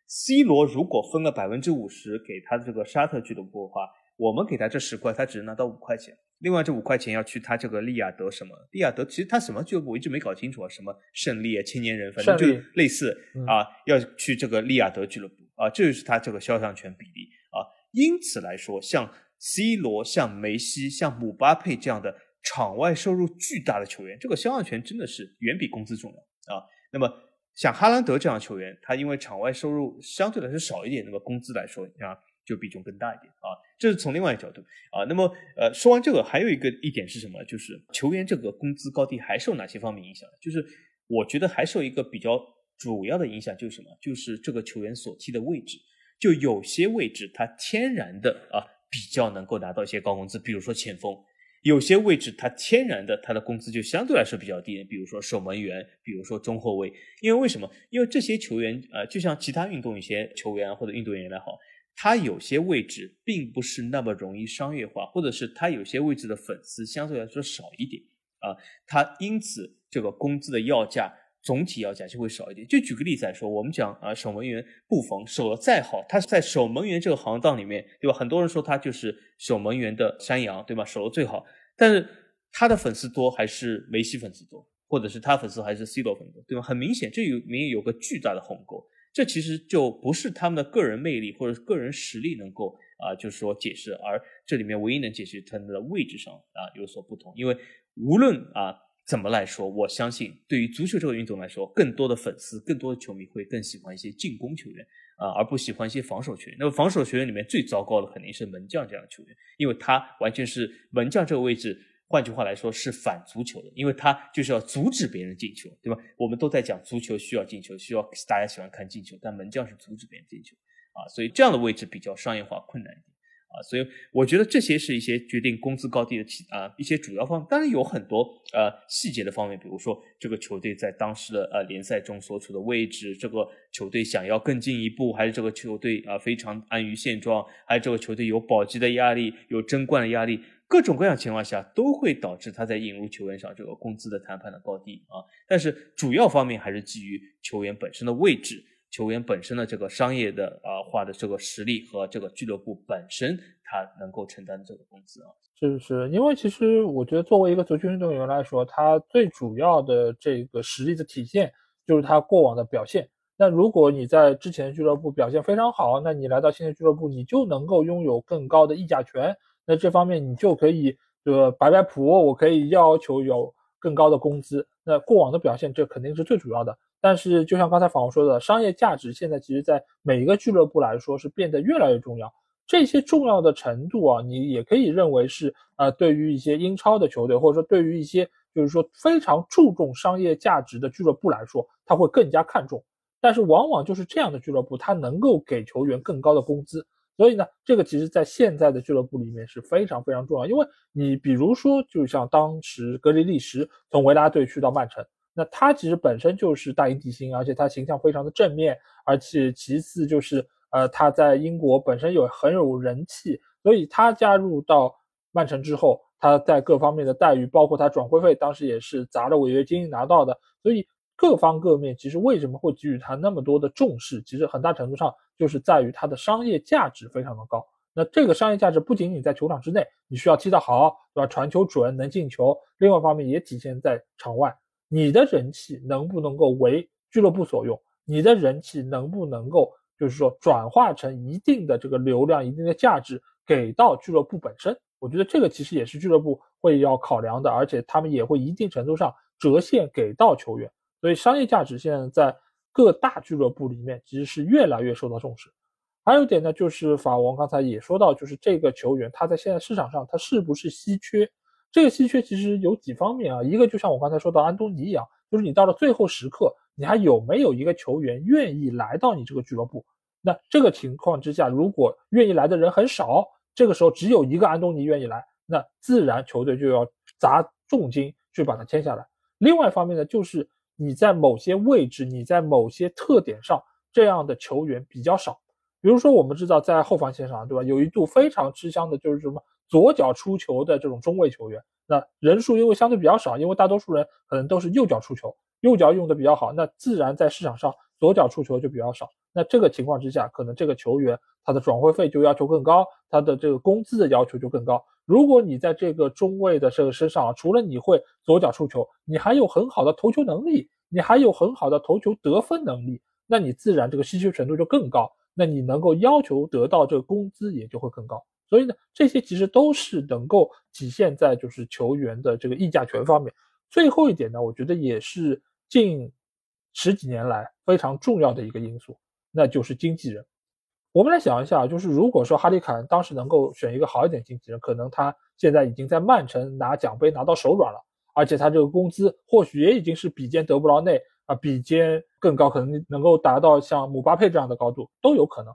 C 罗如果分了百分之五十给他的这个沙特俱乐部的话，我们给他这十块，他只能拿到五块钱。另外这五块钱要去他这个利雅得什么？利雅得其实他什么俱乐部我一直没搞清楚啊，什么胜利啊、青年人，反正就类似啊，要去这个利雅得俱乐部啊，这就是他这个肖像权比例啊。因此来说，像 C 罗、像梅西、像姆巴佩这样的场外收入巨大的球员，这个肖像权真的是远比工资重要啊。那么。像哈兰德这样球员，他因为场外收入相对来说少一点，那么工资来说啊就比重更大一点啊。这是从另外一个角度啊。那么呃，说完这个，还有一个一点是什么？就是球员这个工资高低还受哪些方面影响？就是我觉得还受一个比较主要的影响，就是什么？就是这个球员所踢的位置，就有些位置他天然的啊比较能够拿到一些高工资，比如说前锋。有些位置它天然的它的工资就相对来说比较低，比如说守门员，比如说中后卫。因为为什么？因为这些球员呃，就像其他运动一些球员或者运动员来好，他有些位置并不是那么容易商业化，或者是他有些位置的粉丝相对来说少一点啊，他因此这个工资的要价。总体要讲就会少一点。就举个例子来说，我们讲啊，守门员布冯守的再好，他在守门员这个行当里面，对吧？很多人说他就是守门员的山羊，对吧？守的最好，但是他的粉丝多还是梅西粉丝多，或者是他粉丝还是 C 罗粉丝多，对吧？很明显，这有明有个巨大的鸿沟。这其实就不是他们的个人魅力或者个人实力能够啊，就是说解释，而这里面唯一能解释他们的位置上啊有所不同，因为无论啊。怎么来说？我相信，对于足球这个运动来说，更多的粉丝、更多的球迷会更喜欢一些进攻球员啊，而不喜欢一些防守球员。那么，防守球员里面最糟糕的肯定是门将这样的球员，因为他完全是门将这个位置，换句话来说是反足球的，因为他就是要阻止别人进球，对吧？我们都在讲足球需要进球，需要大家喜欢看进球，但门将是阻止别人进球啊，所以这样的位置比较商业化困难一点。啊，所以我觉得这些是一些决定工资高低的啊一些主要方面，当然有很多呃细节的方面，比如说这个球队在当时的呃联赛中所处的位置，这个球队想要更进一步，还是这个球队啊非常安于现状，还是这个球队有保级的压力，有争冠的压力，各种各样情况下都会导致他在引入球员上这个工资的谈判的高低啊。但是主要方面还是基于球员本身的位置。球员本身的这个商业的啊化的这个实力和这个俱乐部本身他能够承担这个工资啊，是是，因为其实我觉得作为一个足球运动员来说，他最主要的这个实力的体现就是他过往的表现。那如果你在之前俱乐部表现非常好，那你来到新的俱乐部，你就能够拥有更高的议价权。那这方面你就可以呃摆摆谱，我可以要求有更高的工资。那过往的表现，这肯定是最主要的。但是，就像刚才访问说的，商业价值现在其实，在每一个俱乐部来说是变得越来越重要。这些重要的程度啊，你也可以认为是，呃，对于一些英超的球队，或者说对于一些就是说非常注重商业价值的俱乐部来说，他会更加看重。但是，往往就是这样的俱乐部，他能够给球员更高的工资。所以呢，这个其实在现在的俱乐部里面是非常非常重要。因为你比如说，就像当时格里利什从维拉队去到曼城。那他其实本身就是大英帝星，而且他形象非常的正面，而且其次就是，呃，他在英国本身有很有人气，所以他加入到曼城之后，他在各方面的待遇，包括他转会费，当时也是砸了违约金拿到的，所以各方各面其实为什么会给予他那么多的重视，其实很大程度上就是在于他的商业价值非常的高。那这个商业价值不仅仅在球场之内，你需要踢得好，对吧？传球准，能进球，另外一方面也体现在场外。你的人气能不能够为俱乐部所用？你的人气能不能够就是说转化成一定的这个流量、一定的价值给到俱乐部本身。我觉得这个其实也是俱乐部会要考量的，而且他们也会一定程度上折现给到球员。所以商业价值现在在各大俱乐部里面其实是越来越受到重视。还有一点呢，就是法王刚才也说到，就是这个球员他在现在市场上他是不是稀缺？这个稀缺其实有几方面啊，一个就像我刚才说到安东尼一样，就是你到了最后时刻，你还有没有一个球员愿意来到你这个俱乐部？那这个情况之下，如果愿意来的人很少，这个时候只有一个安东尼愿意来，那自然球队就要砸重金去把他签下来。另外一方面呢，就是你在某些位置，你在某些特点上，这样的球员比较少。比如说，我们知道在后防线上，对吧？有一度非常吃香的就是什么？左脚出球的这种中卫球员，那人数因为相对比较少，因为大多数人可能都是右脚出球，右脚用的比较好，那自然在市场上左脚出球就比较少。那这个情况之下，可能这个球员他的转会费就要求更高，他的这个工资的要求就更高。如果你在这个中卫的这个身上，除了你会左脚出球，你还有很好的头球能力，你还有很好的头球得分能力，那你自然这个稀缺程度就更高，那你能够要求得到这个工资也就会更高。所以呢，这些其实都是能够体现在就是球员的这个议价权方面。最后一点呢，我觉得也是近十几年来非常重要的一个因素，那就是经纪人。我们来想一下，就是如果说哈里凯恩当时能够选一个好一点经纪人，可能他现在已经在曼城拿奖杯拿到手软了，而且他这个工资或许也已经是比肩德布劳内啊，比肩更高，可能能够达到像姆巴佩这样的高度都有可能。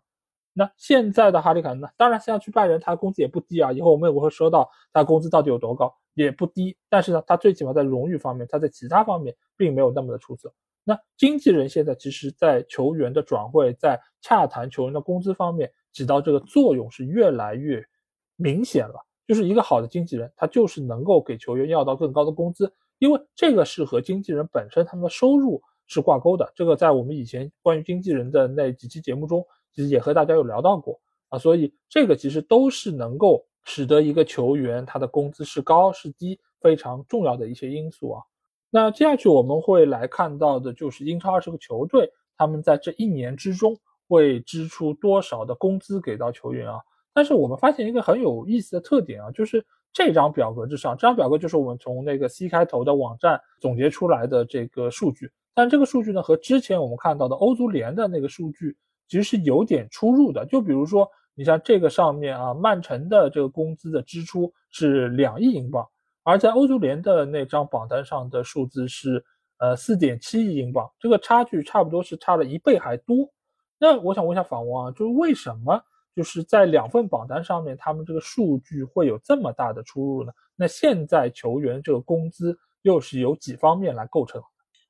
那现在的哈里凯恩呢？当然，现在去拜仁，他工资也不低啊。以后我们也会说到他工资到底有多高，也不低。但是呢，他最起码在荣誉方面，他在其他方面并没有那么的出色。那经纪人现在其实，在球员的转会、在洽谈球员的工资方面，起到这个作用是越来越明显了。就是一个好的经纪人，他就是能够给球员要到更高的工资，因为这个是和经纪人本身他们的收入是挂钩的。这个在我们以前关于经纪人的那几期节目中。其实也和大家有聊到过啊，所以这个其实都是能够使得一个球员他的工资是高是低非常重要的一些因素啊。那接下去我们会来看到的就是英超二十个球队他们在这一年之中会支出多少的工资给到球员啊。但是我们发现一个很有意思的特点啊，就是这张表格之上，这张表格就是我们从那个 C 开头的网站总结出来的这个数据，但这个数据呢和之前我们看到的欧足联的那个数据。其实是有点出入的，就比如说，你像这个上面啊，曼城的这个工资的支出是两亿英镑，而在欧足联的那张榜单上的数字是呃四点七亿英镑，这个差距差不多是差了一倍还多。那我想问一下访问啊，就是为什么就是在两份榜单上面，他们这个数据会有这么大的出入呢？那现在球员这个工资又是由几方面来构成？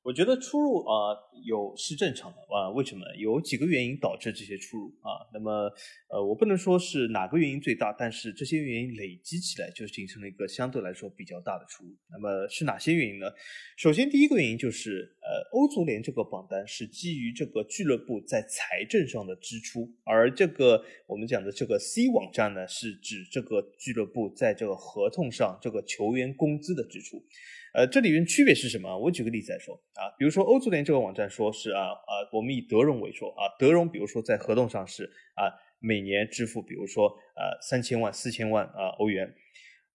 我觉得出入啊有是正常的啊，为什么？有几个原因导致这些出入啊。那么呃，我不能说是哪个原因最大，但是这些原因累积起来就形成了一个相对来说比较大的出入。那么是哪些原因呢？首先第一个原因就是呃，欧足联这个榜单是基于这个俱乐部在财政上的支出，而这个我们讲的这个 C 网站呢，是指这个俱乐部在这个合同上这个球员工资的支出。呃，这里面区别是什么？我举个例子来说啊，比如说欧足联这个网站说是啊啊，我们以德容为说啊，德容比如说在合同上是啊每年支付，比如说呃三千万、四千万啊欧元，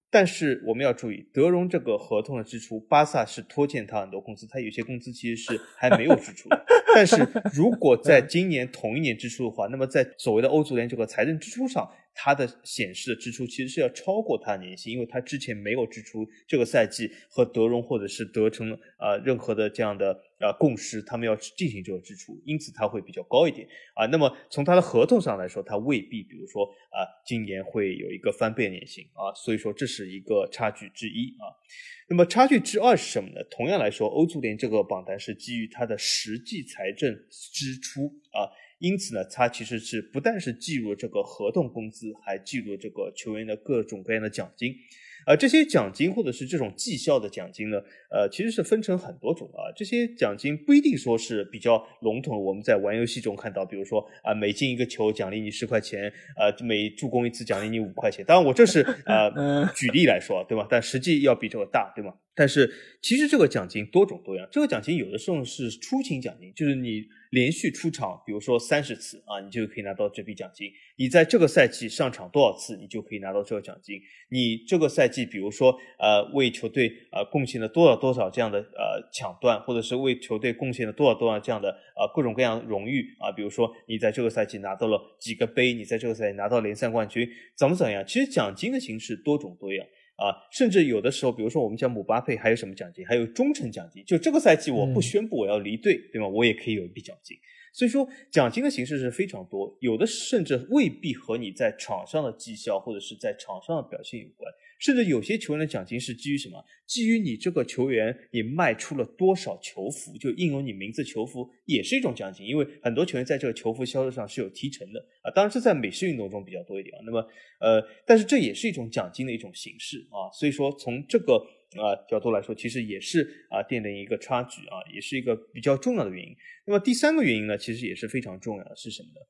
但是我们要注意，德容这个合同的支出，巴萨是拖欠他很多工资，他有些工资其实是还没有支出。但是如果在今年同一年支出的话，那么在所谓的欧足联这个财政支出上。它的显示的支出其实是要超过它的年薪，因为它之前没有支出这个赛季和德容或者是德成啊任何的这样的啊共识，他们要进行这个支出，因此它会比较高一点啊。那么从它的合同上来说，它未必，比如说啊，今年会有一个翻倍年薪啊，所以说这是一个差距之一啊。那么差距之二是什么呢？同样来说，欧足联这个榜单是基于它的实际财政支出啊。因此呢，它其实是不但是计入这个合同工资，还计入这个球员的各种各样的奖金，而这些奖金或者是这种绩效的奖金呢，呃，其实是分成很多种啊。这些奖金不一定说是比较笼统，我们在玩游戏中看到，比如说啊，每进一个球奖励你十块钱，呃，每助攻一次奖励你五块钱。当然，我这是呃 举例来说，对吧？但实际要比这个大，对吗？但是其实这个奖金多种多样，这个奖金有的时候是出勤奖金，就是你。连续出场，比如说三十次啊，你就可以拿到这笔奖金。你在这个赛季上场多少次，你就可以拿到这个奖金。你这个赛季，比如说呃，为球队呃贡献了多少多少这样的呃抢断，或者是为球队贡献了多少多少这样的呃各种各样荣誉啊，比如说你在这个赛季拿到了几个杯，你在这个赛季拿到联赛冠军，怎么怎么样？其实奖金的形式多种多样。啊，甚至有的时候，比如说我们讲姆巴佩还有什么奖金？还有忠诚奖金。就这个赛季我不宣布我要离队，对吗？我也可以有一笔奖金。所以说，奖金的形式是非常多，有的甚至未必和你在场上的绩效或者是在场上的表现有关。甚至有些球员的奖金是基于什么？基于你这个球员你卖出了多少球服，就印有你名字球服也是一种奖金。因为很多球员在这个球服销售上是有提成的啊，当然是在美式运动中比较多一点啊。那么呃，但是这也是一种奖金的一种形式啊。所以说从这个啊角度来说，其实也是啊奠定一个差距啊，也是一个比较重要的原因。那么第三个原因呢，其实也是非常重要的，是什么呢？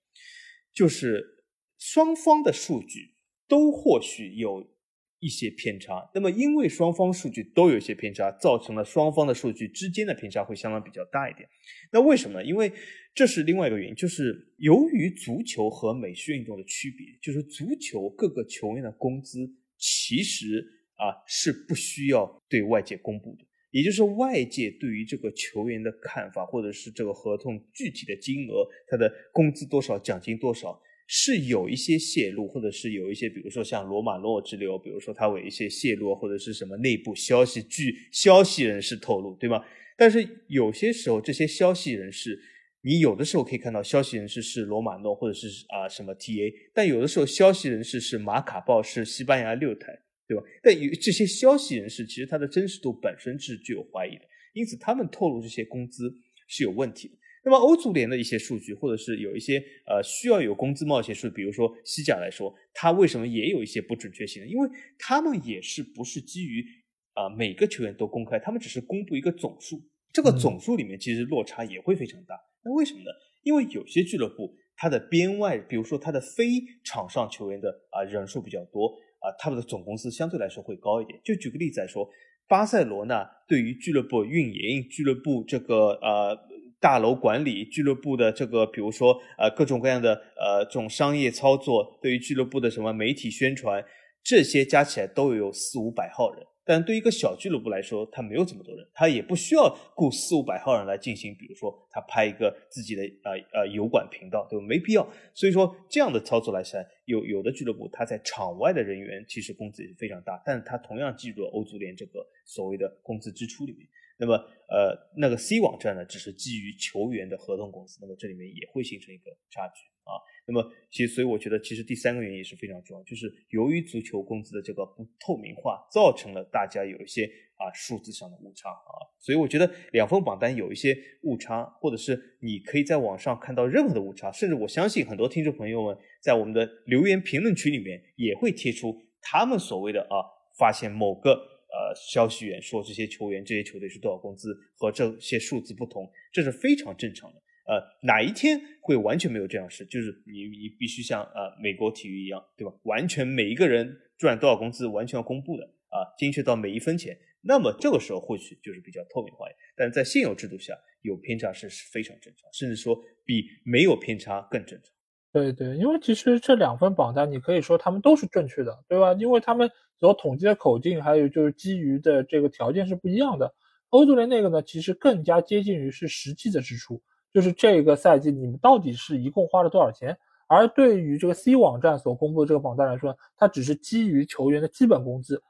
就是双方的数据都或许有。一些偏差，那么因为双方数据都有一些偏差，造成了双方的数据之间的偏差会相当比较大一点。那为什么呢？因为这是另外一个原因，就是由于足球和美式运动的区别，就是足球各个球员的工资其实啊是不需要对外界公布的，也就是外界对于这个球员的看法，或者是这个合同具体的金额，他的工资多少，奖金多少。是有一些泄露，或者是有一些，比如说像罗马诺之流，比如说他有一些泄露，或者是什么内部消息，据消息人士透露，对吗？但是有些时候，这些消息人士，你有的时候可以看到消息人士是罗马诺，或者是啊什么 TA，但有的时候消息人士是马卡报，是西班牙六台，对吧？但有这些消息人士，其实他的真实度本身是具有怀疑的，因此他们透露这些工资是有问题的。那么欧足联的一些数据，或者是有一些呃需要有工资帽一些数，比如说西甲来说，它为什么也有一些不准确性呢？因为他们也是不是基于啊每个球员都公开，他们只是公布一个总数，这个总数里面其实落差也会非常大。那为什么呢？因为有些俱乐部它的边外，比如说它的非场上球员的啊人数比较多啊，他们的总公司相对来说会高一点。就举个例子来说，巴塞罗那对于俱乐部运营、俱乐部这个呃。大楼管理俱乐部的这个，比如说呃各种各样的呃这种商业操作，对于俱乐部的什么媒体宣传，这些加起来都有四五百号人。但对于一个小俱乐部来说，他没有这么多人，他也不需要雇四五百号人来进行，比如说他拍一个自己的呃呃油管频道，对吧？没必要。所以说这样的操作来说，有有的俱乐部他在场外的人员其实工资也是非常大，但是他同样计入了欧足联这个所谓的工资支出里面。那么，呃，那个 C 网站呢，只是基于球员的合同工资，那么这里面也会形成一个差距啊。那么，其实所以我觉得，其实第三个原因是非常重要，就是由于足球工资的这个不透明化，造成了大家有一些啊数字上的误差啊。所以我觉得两份榜单有一些误差，或者是你可以在网上看到任何的误差，甚至我相信很多听众朋友们在我们的留言评论区里面也会贴出他们所谓的啊发现某个。呃，消息源说这些球员、这些球队是多少工资和这些数字不同，这是非常正常的。呃，哪一天会完全没有这样事？就是你你必须像呃美国体育一样，对吧？完全每一个人赚多少工资完全要公布的啊，精确到每一分钱。那么这个时候或许就是比较透明化。但在现有制度下，有偏差是是非常正常，甚至说比没有偏差更正常。对对，因为其实这两份榜单，你可以说他们都是正确的，对吧？因为他们所统计的口径，还有就是基于的这个条件是不一样的。欧足联那个呢，其实更加接近于是实际的支出，就是这个赛季你们到底是一共花了多少钱。而对于这个 C 网站所公布的这个榜单来说，它只是基于球员的基本工资，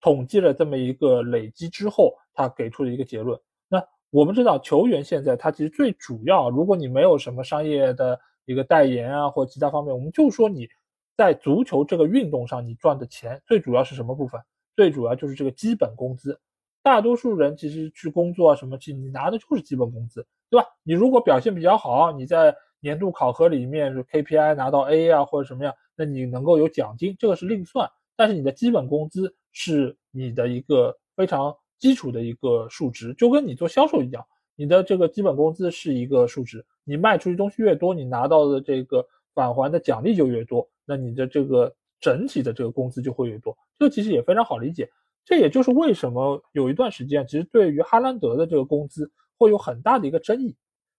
统计了这么一个累积之后，他给出的一个结论。那我们知道，球员现在他其实最主要，如果你没有什么商业的。一个代言啊，或其他方面，我们就说你在足球这个运动上，你赚的钱最主要是什么部分？最主要就是这个基本工资。大多数人其实去工作啊什么，去你拿的就是基本工资，对吧？你如果表现比较好，你在年度考核里面 KPI 拿到 A 啊或者什么样，那你能够有奖金，这个是另算。但是你的基本工资是你的一个非常基础的一个数值，就跟你做销售一样。你的这个基本工资是一个数值，你卖出去东西越多，你拿到的这个返还的奖励就越多，那你的这个整体的这个工资就会越多。这其实也非常好理解，这也就是为什么有一段时间，其实对于哈兰德的这个工资会有很大的一个争议。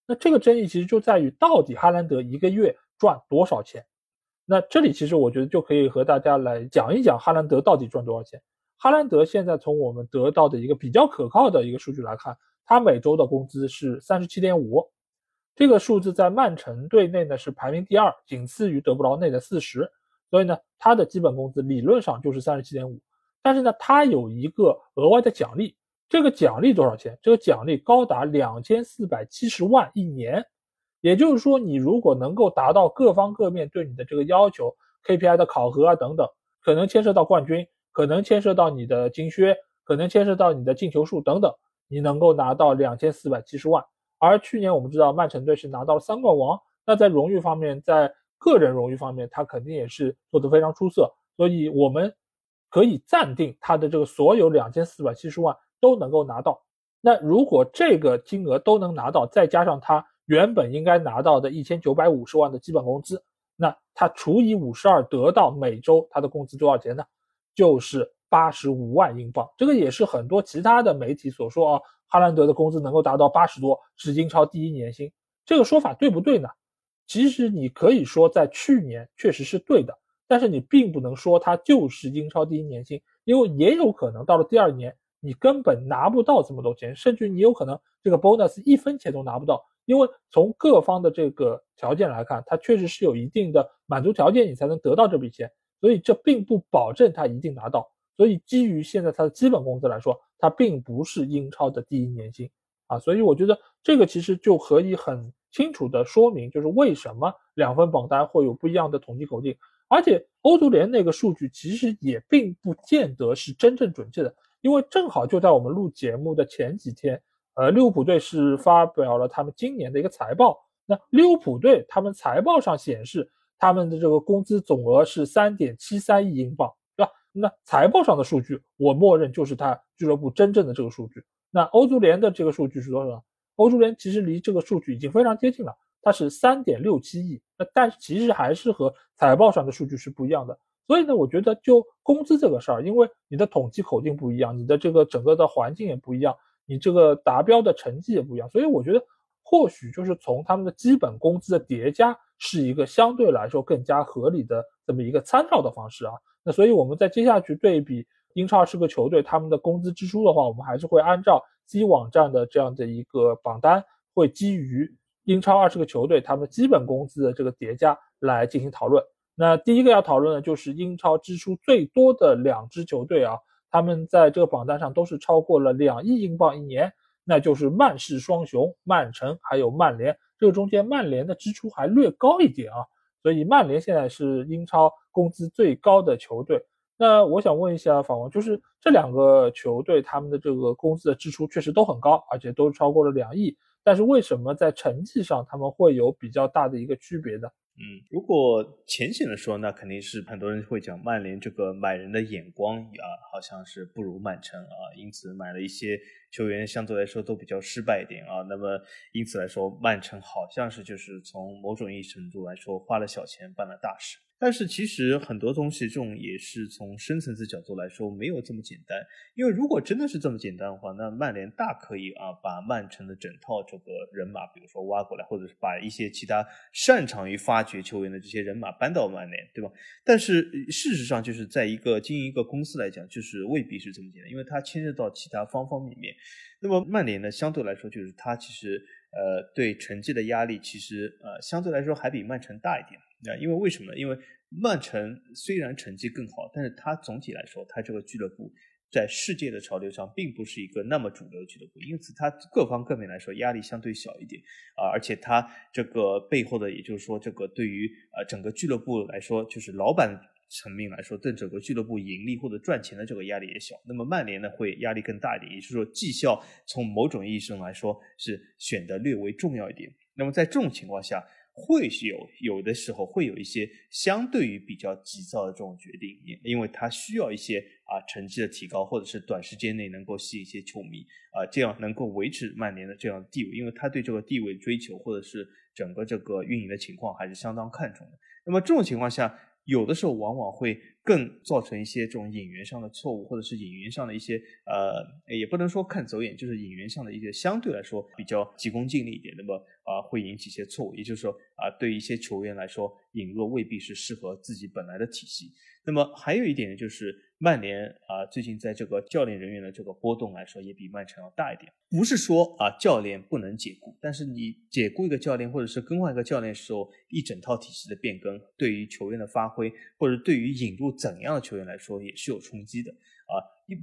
那这个争议其实就在于，到底哈兰德一个月赚多少钱？那这里其实我觉得就可以和大家来讲一讲哈兰德到底赚多少钱。哈兰德现在从我们得到的一个比较可靠的一个数据来看，他每周的工资是三十七点五，这个数字在曼城队内呢是排名第二，仅次于德布劳内的四十。所以呢，他的基本工资理论上就是三十七点五，但是呢，他有一个额外的奖励，这个奖励多少钱？这个奖励高达两千四百七十万一年。也就是说，你如果能够达到各方各面对你的这个要求，KPI 的考核啊等等，可能牵涉到冠军，可能牵涉到你的金靴，可能牵涉到你的进球数等等，你能够拿到两千四百七十万。而去年我们知道曼城队是拿到了三冠王，那在荣誉方面，在个人荣誉方面，他肯定也是做得非常出色，所以我们可以暂定他的这个所有两千四百七十万都能够拿到。那如果这个金额都能拿到，再加上他。原本应该拿到的一千九百五十万的基本工资，那他除以五十二得到每周他的工资多少钱呢？就是八十五万英镑。这个也是很多其他的媒体所说啊，哈兰德的工资能够达到八十多，是英超第一年薪。这个说法对不对呢？其实你可以说在去年确实是对的，但是你并不能说他就是英超第一年薪，因为也有可能到了第二年你根本拿不到这么多钱，甚至你有可能这个 bonus 一分钱都拿不到。因为从各方的这个条件来看，他确实是有一定的满足条件，你才能得到这笔钱，所以这并不保证他一定拿到。所以基于现在他的基本工资来说，他并不是英超的第一年薪啊。所以我觉得这个其实就可以很清楚的说明，就是为什么两份榜单会有不一样的统计口径，而且欧足联那个数据其实也并不见得是真正准确的，因为正好就在我们录节目的前几天。呃，利物浦队是发表了他们今年的一个财报。那利物浦队他们财报上显示，他们的这个工资总额是三点七三亿英镑，那财报上的数据，我默认就是他俱乐部真正的这个数据。那欧足联的这个数据是多少？欧足联其实离这个数据已经非常接近了，它是三点六七亿。那但是其实还是和财报上的数据是不一样的。所以呢，我觉得就工资这个事儿，因为你的统计口径不一样，你的这个整个的环境也不一样。你这个达标的成绩也不一样，所以我觉得或许就是从他们的基本工资的叠加是一个相对来说更加合理的这么一个参照的方式啊。那所以我们在接下去对比英超二十个球队他们的工资支出的话，我们还是会按照 C 网站的这样的一个榜单，会基于英超二十个球队他们基本工资的这个叠加来进行讨论。那第一个要讨论的就是英超支出最多的两支球队啊。他们在这个榜单上都是超过了两亿英镑一年，那就是曼市双雄曼城还有曼联。这个中间曼联的支出还略高一点啊，所以曼联现在是英超工资最高的球队。那我想问一下法王，就是这两个球队他们的这个工资的支出确实都很高，而且都超过了两亿，但是为什么在成绩上他们会有比较大的一个区别呢？嗯，如果浅显的说，那肯定是很多人会讲曼联这个买人的眼光啊，好像是不如曼城啊，因此买了一些球员相对来说都比较失败一点啊。那么因此来说，曼城好像是就是从某种意义程度来说花了小钱办了大事。但是其实很多东西，这种也是从深层次角度来说没有这么简单。因为如果真的是这么简单的话，那曼联大可以啊把曼城的整套这个人马，比如说挖过来，或者是把一些其他擅长于发掘球员的这些人马搬到曼联，对吧？但是事实上，就是在一个经营一个公司来讲，就是未必是这么简单，因为它牵涉到其他方方面面。那么曼联呢，相对来说就是它其实呃对成绩的压力，其实呃相对来说还比曼城大一点。啊，因为为什么呢？因为曼城虽然成绩更好，但是它总体来说，它这个俱乐部在世界的潮流上并不是一个那么主流的俱乐部，因此它各方各面来说压力相对小一点啊，而且它这个背后的，也就是说，这个对于呃整个俱乐部来说，就是老板层面来说，对整个俱乐部盈利或者赚钱的这个压力也小。那么曼联呢，会压力更大一点，也就是说绩效从某种意义上来说是选的略微重要一点。那么在这种情况下。会有有的时候会有一些相对于比较急躁的这种决定，因为他需要一些啊成绩的提高，或者是短时间内能够吸引一些球迷啊，这样能够维持曼联的这样的地位，因为他对这个地位追求或者是整个这个运营的情况还是相当看重的。那么这种情况下，有的时候往往会更造成一些这种引援上的错误，或者是引援上的一些呃，也不能说看走眼，就是引援上的一些相对来说比较急功近利一点，那么啊会引起一些错误。也就是说啊，对一些球员来说，引入未必是适合自己本来的体系。那么还有一点呢就是。曼联啊，最近在这个教练人员的这个波动来说，也比曼城要大一点。不是说啊，教练不能解雇，但是你解雇一个教练，或者是更换一个教练时候，一整套体系的变更，对于球员的发挥，或者对于引入怎样的球员来说，也是有冲击的啊。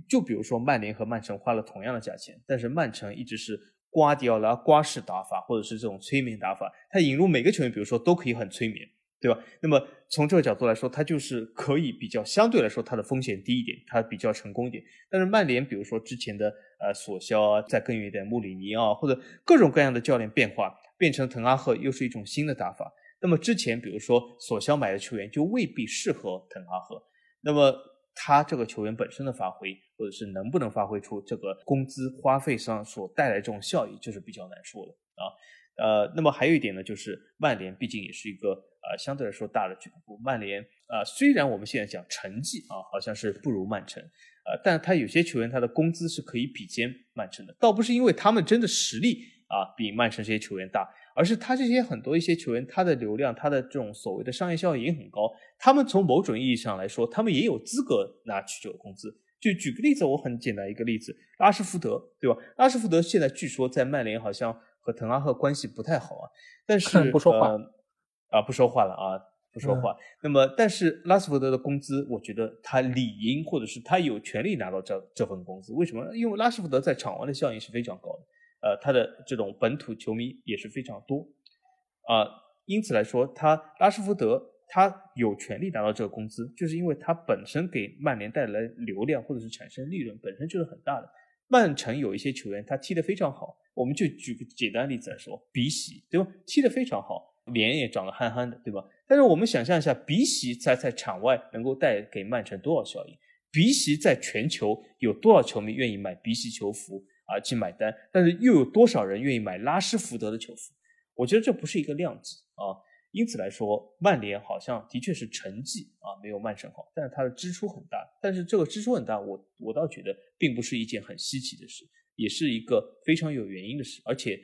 就比如说曼联和曼城花了同样的价钱，但是曼城一直是瓜迪奥拉瓜式打法，或者是这种催眠打法，他引入每个球员，比如说都可以很催眠。对吧？那么从这个角度来说，它就是可以比较相对来说它的风险低一点，它比较成功一点。但是曼联，比如说之前的呃索肖啊，再更远一点穆里尼奥，或者各种各样的教练变化，变成滕哈赫又是一种新的打法。那么之前比如说索肖买的球员就未必适合滕哈赫，那么他这个球员本身的发挥，或者是能不能发挥出这个工资花费上所带来这种效益，就是比较难说的啊。呃，那么还有一点呢，就是曼联毕竟也是一个。呃，相对来说大的俱乐部，曼联啊，虽然我们现在讲成绩啊，好像是不如曼城，呃，但他有些球员他的工资是可以比肩曼城的，倒不是因为他们真的实力啊比曼城这些球员大，而是他这些很多一些球员他的流量，他的这种所谓的商业效益也很高，他们从某种意义上来说，他们也有资格拿取这个工资。就举个例子，我很简单一个例子，拉什福德，对吧？拉什福德现在据说在曼联好像和滕哈赫关系不太好啊，但是 不说话。啊，不说话了啊，不说话。那么，但是拉斯福德的工资，我觉得他理应或者是他有权利拿到这这份工资。为什么？因为拉斯福德在场外的效应是非常高的，呃，他的这种本土球迷也是非常多，啊，因此来说，他拉斯福德他有权利拿到这个工资，就是因为他本身给曼联带来流量或者是产生利润本身就是很大的。曼城有一些球员他踢得非常好，我们就举个简单例子来说，比喜对吧？踢得非常好。脸也长得憨憨的，对吧？但是我们想象一下，鼻息在在场外能够带给曼城多少效应？鼻息在全球有多少球迷愿意买鼻息球服啊去买单？但是又有多少人愿意买拉什福德的球服？我觉得这不是一个量级啊。因此来说，曼联好像的确是成绩啊没有曼城好，但是它的支出很大。但是这个支出很大，我我倒觉得并不是一件很稀奇的事，也是一个非常有原因的事，而且。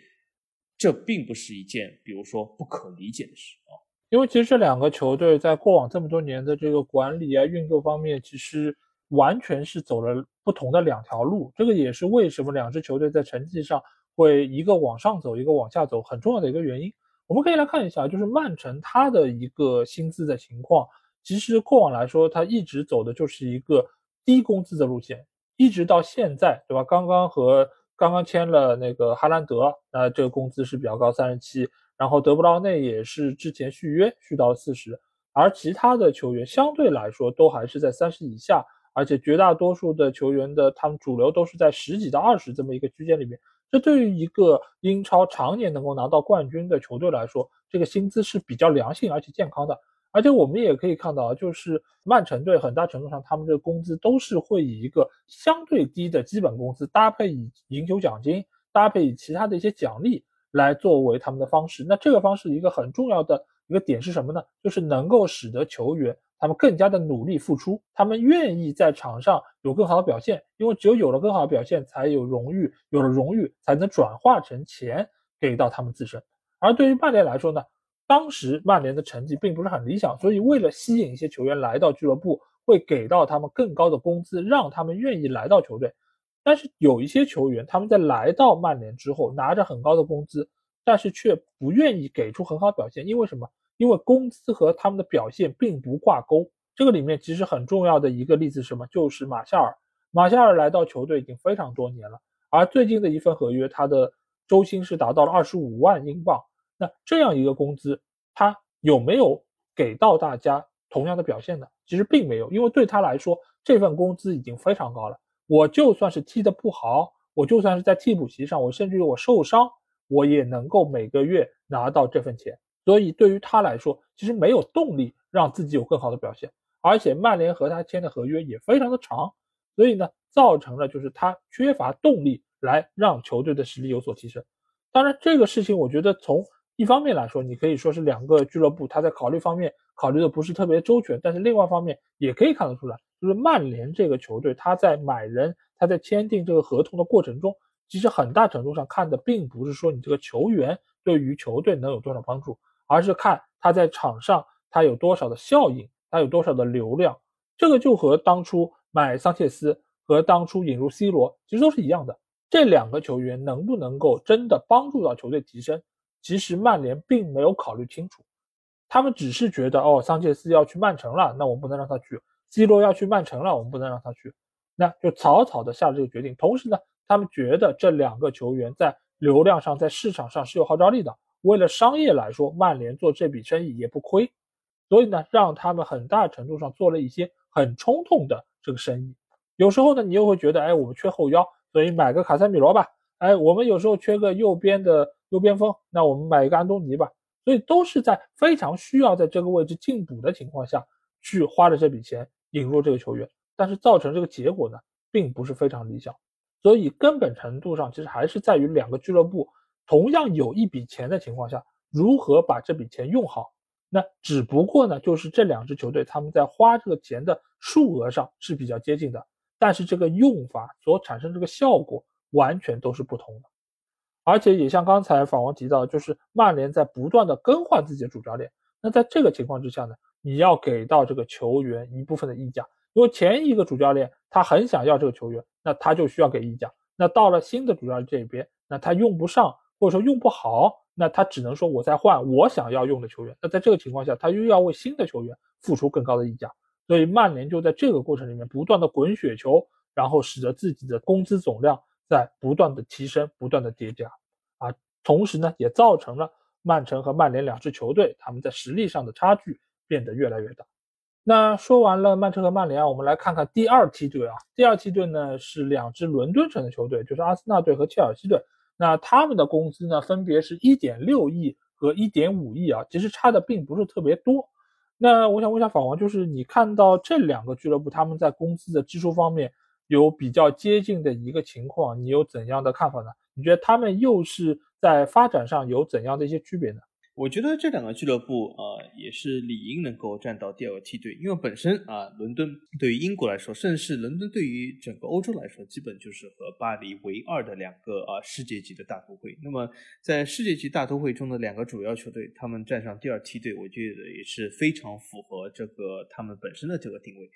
这并不是一件，比如说不可理解的事啊，因为其实这两个球队在过往这么多年的这个管理啊、运作方面，其实完全是走了不同的两条路。这个也是为什么两支球队在成绩上会一个往上走，一个往下走很重要的一个原因。我们可以来看一下，就是曼城它的一个薪资的情况，其实过往来说，它一直走的就是一个低工资的路线，一直到现在，对吧？刚刚和刚刚签了那个哈兰德，那这个工资是比较高，三十七。然后德布劳内也是之前续约续到了四十，而其他的球员相对来说都还是在三十以下，而且绝大多数的球员的他们主流都是在十几到二十这么一个区间里面。这对于一个英超常年能够拿到冠军的球队来说，这个薪资是比较良性而且健康的。而且我们也可以看到，就是曼城队很大程度上，他们这个工资都是会以一个相对低的基本工资，搭配以赢球奖金，搭配以其他的一些奖励来作为他们的方式。那这个方式一个很重要的一个点是什么呢？就是能够使得球员他们更加的努力付出，他们愿意在场上有更好的表现，因为只有有了更好的表现，才有荣誉，有了荣誉才能转化成钱给到他们自身。而对于曼联来说呢？当时曼联的成绩并不是很理想，所以为了吸引一些球员来到俱乐部，会给到他们更高的工资，让他们愿意来到球队。但是有一些球员，他们在来到曼联之后，拿着很高的工资，但是却不愿意给出很好表现，因为什么？因为工资和他们的表现并不挂钩。这个里面其实很重要的一个例子是什么？就是马夏尔。马夏尔来到球队已经非常多年了，而最近的一份合约，他的周薪是达到了二十五万英镑。那这样一个工资，他有没有给到大家同样的表现呢？其实并没有，因为对他来说，这份工资已经非常高了。我就算是踢得不好，我就算是在替补席上，我甚至于我受伤，我也能够每个月拿到这份钱。所以对于他来说，其实没有动力让自己有更好的表现。而且曼联和他签的合约也非常的长，所以呢，造成了就是他缺乏动力来让球队的实力有所提升。当然，这个事情我觉得从一方面来说，你可以说是两个俱乐部他在考虑方面考虑的不是特别周全，但是另外一方面也可以看得出来，就是曼联这个球队他在买人、他在签订这个合同的过程中，其实很大程度上看的并不是说你这个球员对于球队能有多少帮助，而是看他在场上他有多少的效应，他有多少的流量。这个就和当初买桑切斯和当初引入 C 罗其实都是一样的。这两个球员能不能够真的帮助到球队提升？其实曼联并没有考虑清楚，他们只是觉得哦，桑切斯要去曼城了，那我们不能让他去；C 罗要去曼城了，我们不能让他去，那就草草的下了这个决定。同时呢，他们觉得这两个球员在流量上、在市场上是有号召力的，为了商业来说，曼联做这笔生意也不亏，所以呢，让他们很大程度上做了一些很冲动的这个生意。有时候呢，你又会觉得，哎，我们缺后腰，所以买个卡塞米罗吧。哎，我们有时候缺个右边的。右边锋，那我们买一个安东尼吧。所以都是在非常需要在这个位置进补的情况下去花了这笔钱引入这个球员，但是造成这个结果呢，并不是非常理想。所以根本程度上其实还是在于两个俱乐部同样有一笔钱的情况下，如何把这笔钱用好。那只不过呢，就是这两支球队他们在花这个钱的数额上是比较接近的，但是这个用法所产生这个效果完全都是不同的。而且也像刚才法王提到，就是曼联在不断的更换自己的主教练。那在这个情况之下呢，你要给到这个球员一部分的溢价，因为前一个主教练他很想要这个球员，那他就需要给溢价。那到了新的主教练这边，那他用不上或者说用不好，那他只能说我在换我想要用的球员。那在这个情况下，他又要为新的球员付出更高的溢价，所以曼联就在这个过程里面不断的滚雪球，然后使得自己的工资总量。在不断的提升，不断的叠加，啊，同时呢，也造成了曼城和曼联两支球队他们在实力上的差距变得越来越大。那说完了曼城和曼联啊，我们来看看第二梯队啊。第二梯队呢是两支伦敦城的球队，就是阿森纳队和切尔西队。那他们的工资呢，分别是一点六亿和一点五亿啊，其实差的并不是特别多。那我想问一下法王，就是你看到这两个俱乐部他们在工资的支出方面？有比较接近的一个情况，你有怎样的看法呢？你觉得他们又是在发展上有怎样的一些区别呢？我觉得这两个俱乐部啊，也是理应能够站到第二个梯队，因为本身啊，伦敦对于英国来说，甚至伦敦对于整个欧洲来说，基本就是和巴黎为二的两个啊世界级的大都会。那么在世界级大都会中的两个主要球队，他们站上第二梯队，我觉得也是非常符合这个他们本身的这个定位。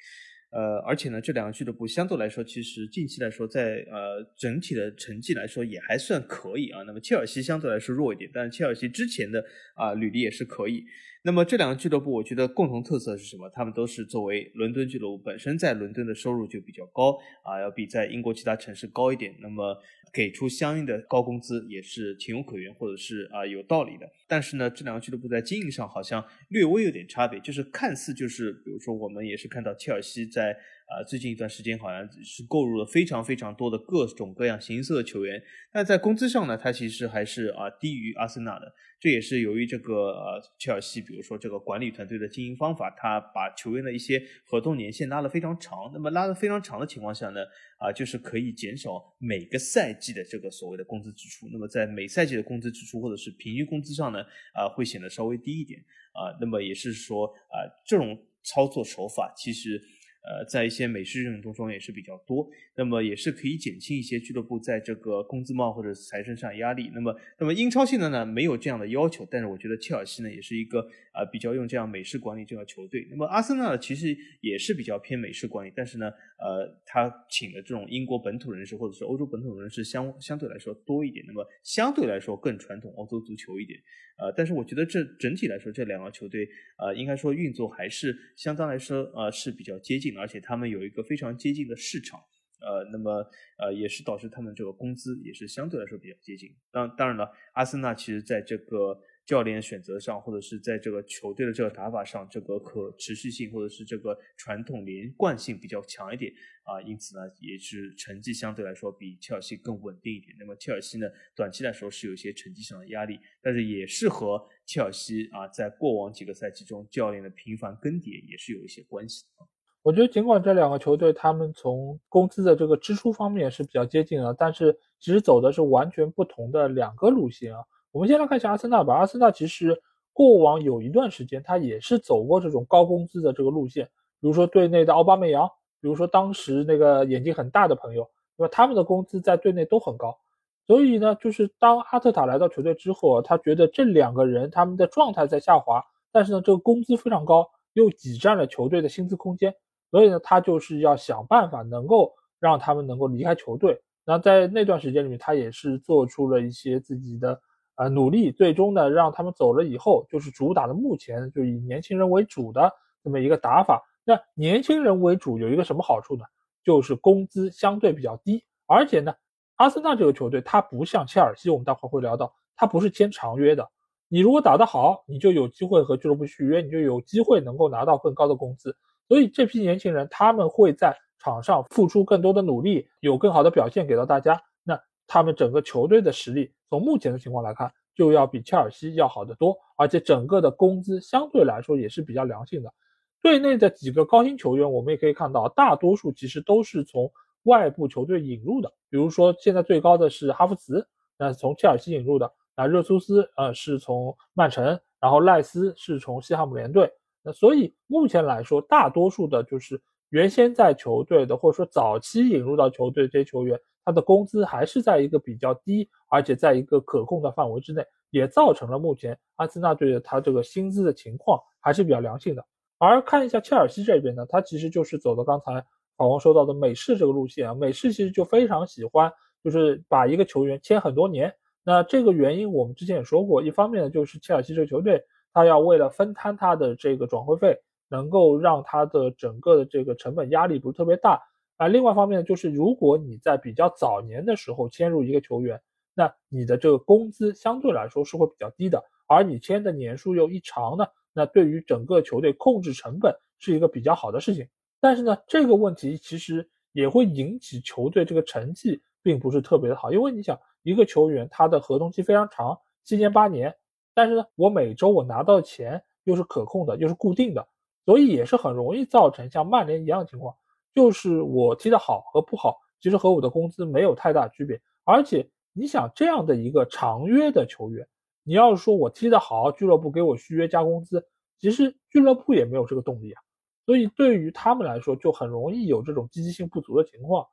呃，而且呢，这两个俱乐部相对来说，其实近期来说，在呃整体的成绩来说也还算可以啊。那么切尔西相对来说弱一点，但切尔西之前的啊履历也是可以。那么这两个俱乐部，我觉得共同特色是什么？他们都是作为伦敦俱乐部，本身在伦敦的收入就比较高啊，要比在英国其他城市高一点。那么给出相应的高工资也是情有可原，或者是啊有道理的。但是呢，这两个俱乐部在经营上好像略微有点差别，就是看似就是，比如说我们也是看到切尔西在啊最近一段时间好像是购入了非常非常多的各种各样形色的球员，但在工资上呢，它其实还是啊低于阿森纳的。这也是由于这个呃切尔西，比如说这个管理团队的经营方法，他把球员的一些合同年限拉得非常长。那么拉得非常长的情况下呢，啊就是可以减少每个赛季的这个所谓的工资支出。那么在每赛季的工资支出或者是平均工资上呢，啊会显得稍微低一点。啊，那么也是说啊这种操作手法其实。呃，在一些美式运动中也是比较多，那么也是可以减轻一些俱乐部在这个工资帽或者财政上压力。那么，那么英超现在呢没有这样的要求，但是我觉得切尔西呢也是一个啊比较用这样美式管理这个球队。那么阿森纳其实也是比较偏美式管理，但是呢，呃，他请的这种英国本土人士或者是欧洲本土人士相相对来说多一点，那么相对来说更传统欧洲足球一点。呃，但是我觉得这整体来说，这两个球队，呃，应该说运作还是相当来说，呃，是比较接近，而且他们有一个非常接近的市场，呃，那么呃，也是导致他们这个工资也是相对来说比较接近。当当然了，阿森纳其实在这个。教练选择上，或者是在这个球队的这个打法上，这个可持续性或者是这个传统连贯性比较强一点啊，因此呢，也是成绩相对来说比切尔西更稳定一点。那么切尔西呢，短期来说是有一些成绩上的压力，但是也是和切尔西啊，在过往几个赛季中教练的频繁更迭也是有一些关系的。我觉得尽管这两个球队他们从工资的这个支出方面是比较接近的，但是其实走的是完全不同的两个路线啊。我们先来看一下阿森纳吧。阿森纳其实过往有一段时间，他也是走过这种高工资的这个路线，比如说队内的奥巴梅扬，比如说当时那个眼睛很大的朋友，那么他们的工资在队内都很高。所以呢，就是当阿特塔来到球队之后，他觉得这两个人他们的状态在下滑，但是呢，这个工资非常高，又挤占了球队的薪资空间，所以呢，他就是要想办法能够让他们能够离开球队。那在那段时间里面，他也是做出了一些自己的呃努力，最终呢，让他们走了以后，就是主打的目前就以年轻人为主的这么一个打法。那年轻人为主有一个什么好处呢？就是工资相对比较低，而且呢。阿森纳这个球队，它不像切尔西，我们待会儿会聊到，它不是签长约的。你如果打得好，你就有机会和俱乐部续约，你就有机会能够拿到更高的工资。所以这批年轻人，他们会在场上付出更多的努力，有更好的表现给到大家。那他们整个球队的实力，从目前的情况来看，就要比切尔西要好得多，而且整个的工资相对来说也是比较良性的。队内的几个高薪球员，我们也可以看到，大多数其实都是从。外部球队引入的，比如说现在最高的是哈弗茨，那是从切尔西引入的；那热苏斯呃是从曼城，然后赖斯是从西汉姆联队。那所以目前来说，大多数的就是原先在球队的，或者说早期引入到球队这些球员，他的工资还是在一个比较低，而且在一个可控的范围之内，也造成了目前阿森纳队的他这个薪资的情况还是比较良性的。而看一下切尔西这边呢，他其实就是走的刚才。老王说到的美式这个路线啊，美式其实就非常喜欢，就是把一个球员签很多年。那这个原因我们之前也说过，一方面呢就是切尔西这个球队，他要为了分摊他的这个转会费，能够让他的整个的这个成本压力不是特别大啊。另外一方面呢，就是如果你在比较早年的时候签入一个球员，那你的这个工资相对来说是会比较低的，而你签的年数又一长呢，那对于整个球队控制成本是一个比较好的事情。但是呢，这个问题其实也会引起球队这个成绩并不是特别的好，因为你想一个球员他的合同期非常长，七年八年，但是呢，我每周我拿到的钱又是可控的，又是固定的，所以也是很容易造成像曼联一样的情况，就是我踢得好和不好，其实和我的工资没有太大区别。而且你想这样的一个长约的球员，你要是说我踢得好，俱乐部给我续约加工资，其实俱乐部也没有这个动力啊。所以对于他们来说，就很容易有这种积极性不足的情况。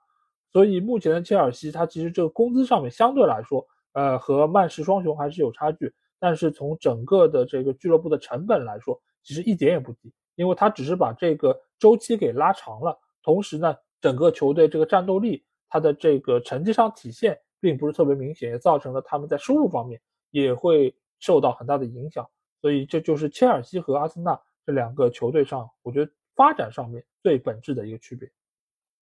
所以目前的切尔西，它其实这个工资上面相对来说，呃，和曼市双雄还是有差距。但是从整个的这个俱乐部的成本来说，其实一点也不低，因为它只是把这个周期给拉长了。同时呢，整个球队这个战斗力，它的这个成绩上体现并不是特别明显，也造成了他们在收入方面也会受到很大的影响。所以这就是切尔西和阿森纳这两个球队上，我觉得。发展上面最本质的一个区别。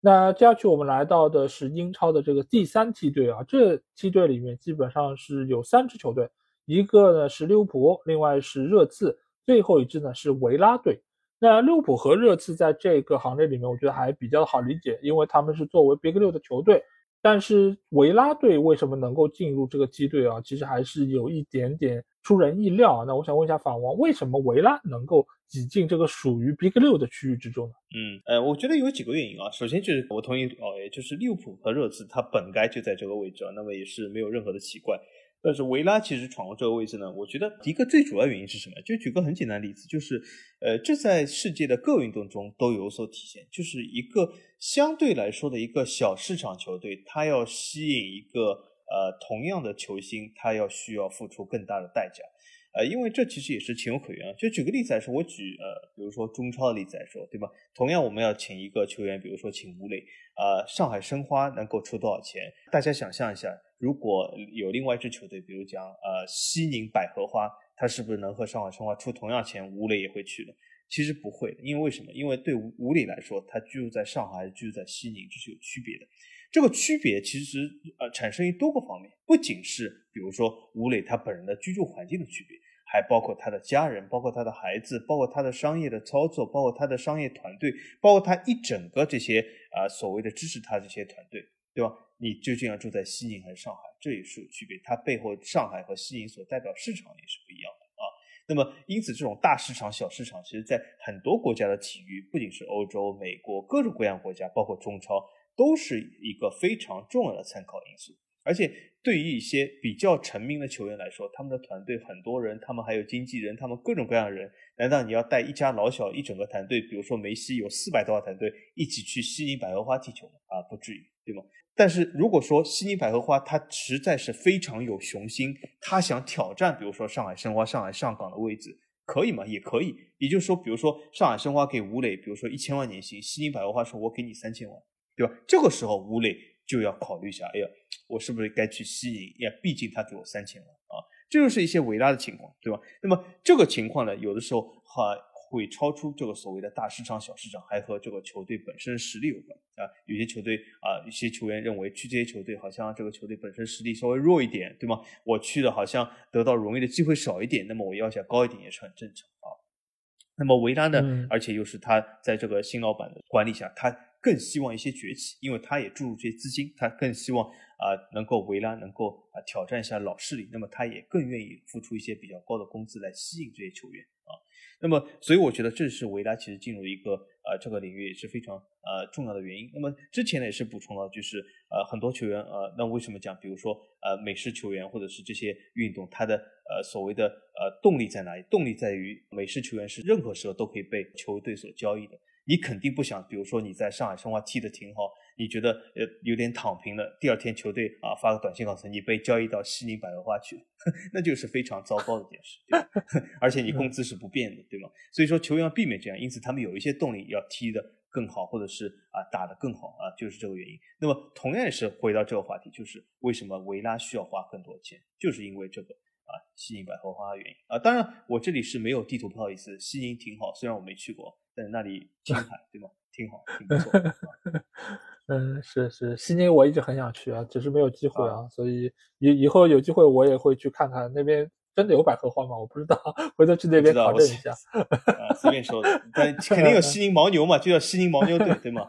那接下去我们来到的是英超的这个第三梯队啊，这梯队里面基本上是有三支球队，一个呢是利物浦，另外是热刺，最后一支呢是维拉队。那利物浦和热刺在这个行列里面，我觉得还比较好理解，因为他们是作为 Big 六的球队。但是维拉队为什么能够进入这个梯队啊？其实还是有一点点出人意料啊。那我想问一下法王，为什么维拉能够挤进这个属于 Big 六的区域之中呢？嗯，呃，我觉得有几个原因啊。首先就是我同意哦，也就是利物浦和热刺，它本该就在这个位置啊，那么也是没有任何的奇怪。但是维拉其实闯过这个位置呢，我觉得一个最主要原因是什么？就举个很简单的例子，就是，呃，这在世界的各运动中都有所体现，就是一个相对来说的一个小市场球队，它要吸引一个呃同样的球星，它要需要付出更大的代价。呃，因为这其实也是情有可原啊。就举个例子来说，我举呃，比如说中超的例子来说，对吧？同样我们要请一个球员，比如说请吴磊，呃，上海申花能够出多少钱？大家想象一下，如果有另外一支球队，比如讲呃西宁百合花，他是不是能和上海申花出同样钱？吴磊也会去的？其实不会的，因为为什么？因为对吴吴磊来说，他居住在上海还是居住在西宁，这是有区别的。这个区别其实呃产生于多个方面，不仅是比如说吴磊他本人的居住环境的区别。还包括他的家人，包括他的孩子，包括他的商业的操作，包括他的商业团队，包括他一整个这些啊所谓的支持他这些团队，对吧？你究竟要住在西宁还是上海，这也是有区别。它背后上海和西宁所代表市场也是不一样的啊。那么因此，这种大市场、小市场，其实在很多国家的体育，不仅是欧洲、美国各种各样国家，包括中超，都是一个非常重要的参考因素。而且对于一些比较成名的球员来说，他们的团队很多人，他们还有经纪人，他们各种各样的人，难道你要带一家老小一整个团队？比如说梅西有四百多个团队一起去悉尼百合花踢球吗？啊，不至于，对吗？但是如果说悉尼百合花它实在是非常有雄心，他想挑战，比如说上海申花、上海上港的位置，可以吗？也可以。也就是说，比如说上海申花给吴磊，比如说一千万年薪，悉尼百合花说我给你三千万，对吧？这个时候吴磊就要考虑一下，哎呀，我是不是该去吸引？呀，毕竟他给我三千万啊，这就是一些伟大的情况，对吧？那么这个情况呢，有的时候哈。会超出这个所谓的大市场、小市场，还和这个球队本身实力有关啊。有些球队啊，一些球员认为去这些球队好像这个球队本身实力稍微弱一点，对吗？我去的好像得到荣誉的机会少一点，那么我要价高一点也是很正常啊。那么维拉呢？而且又是他在这个新老板的管理下，他更希望一些崛起，因为他也注入这些资金，他更希望啊能够维拉能够啊挑战一下老势力，那么他也更愿意付出一些比较高的工资来吸引这些球员啊。那么，所以我觉得这是维拉其实进入一个呃这个领域也是非常呃重要的原因。那么之前呢也是补充了，就是呃很多球员呃那为什么讲，比如说呃美式球员或者是这些运动，它的呃所谓的呃动力在哪里？动力在于美式球员是任何时候都可以被球队所交易的。你肯定不想，比如说你在上海申花踢得挺好，你觉得呃有点躺平了，第二天球队啊发个短信告诉你被交易到悉尼百合花去，那就是非常糟糕的一件事，而且你工资是不变的，对吗？所以说球员要避免这样，因此他们有一些动力要踢得更好，或者是啊打得更好啊，就是这个原因。那么同样也是回到这个话题，就是为什么维拉需要花更多钱，就是因为这个。啊，西宁百合花的原因啊，当然我这里是没有地图不好意思，西宁挺好，虽然我没去过，但是那里青海对吗？挺好，挺不错。嗯，是是，西宁我一直很想去啊，只是没有机会啊，所以以以后有机会我也会去看看那边真的有百合花吗？我不知道，回头去那边考证一下。啊，随便说的，但 肯定有西宁牦牛嘛，就叫西宁牦牛队，对吗？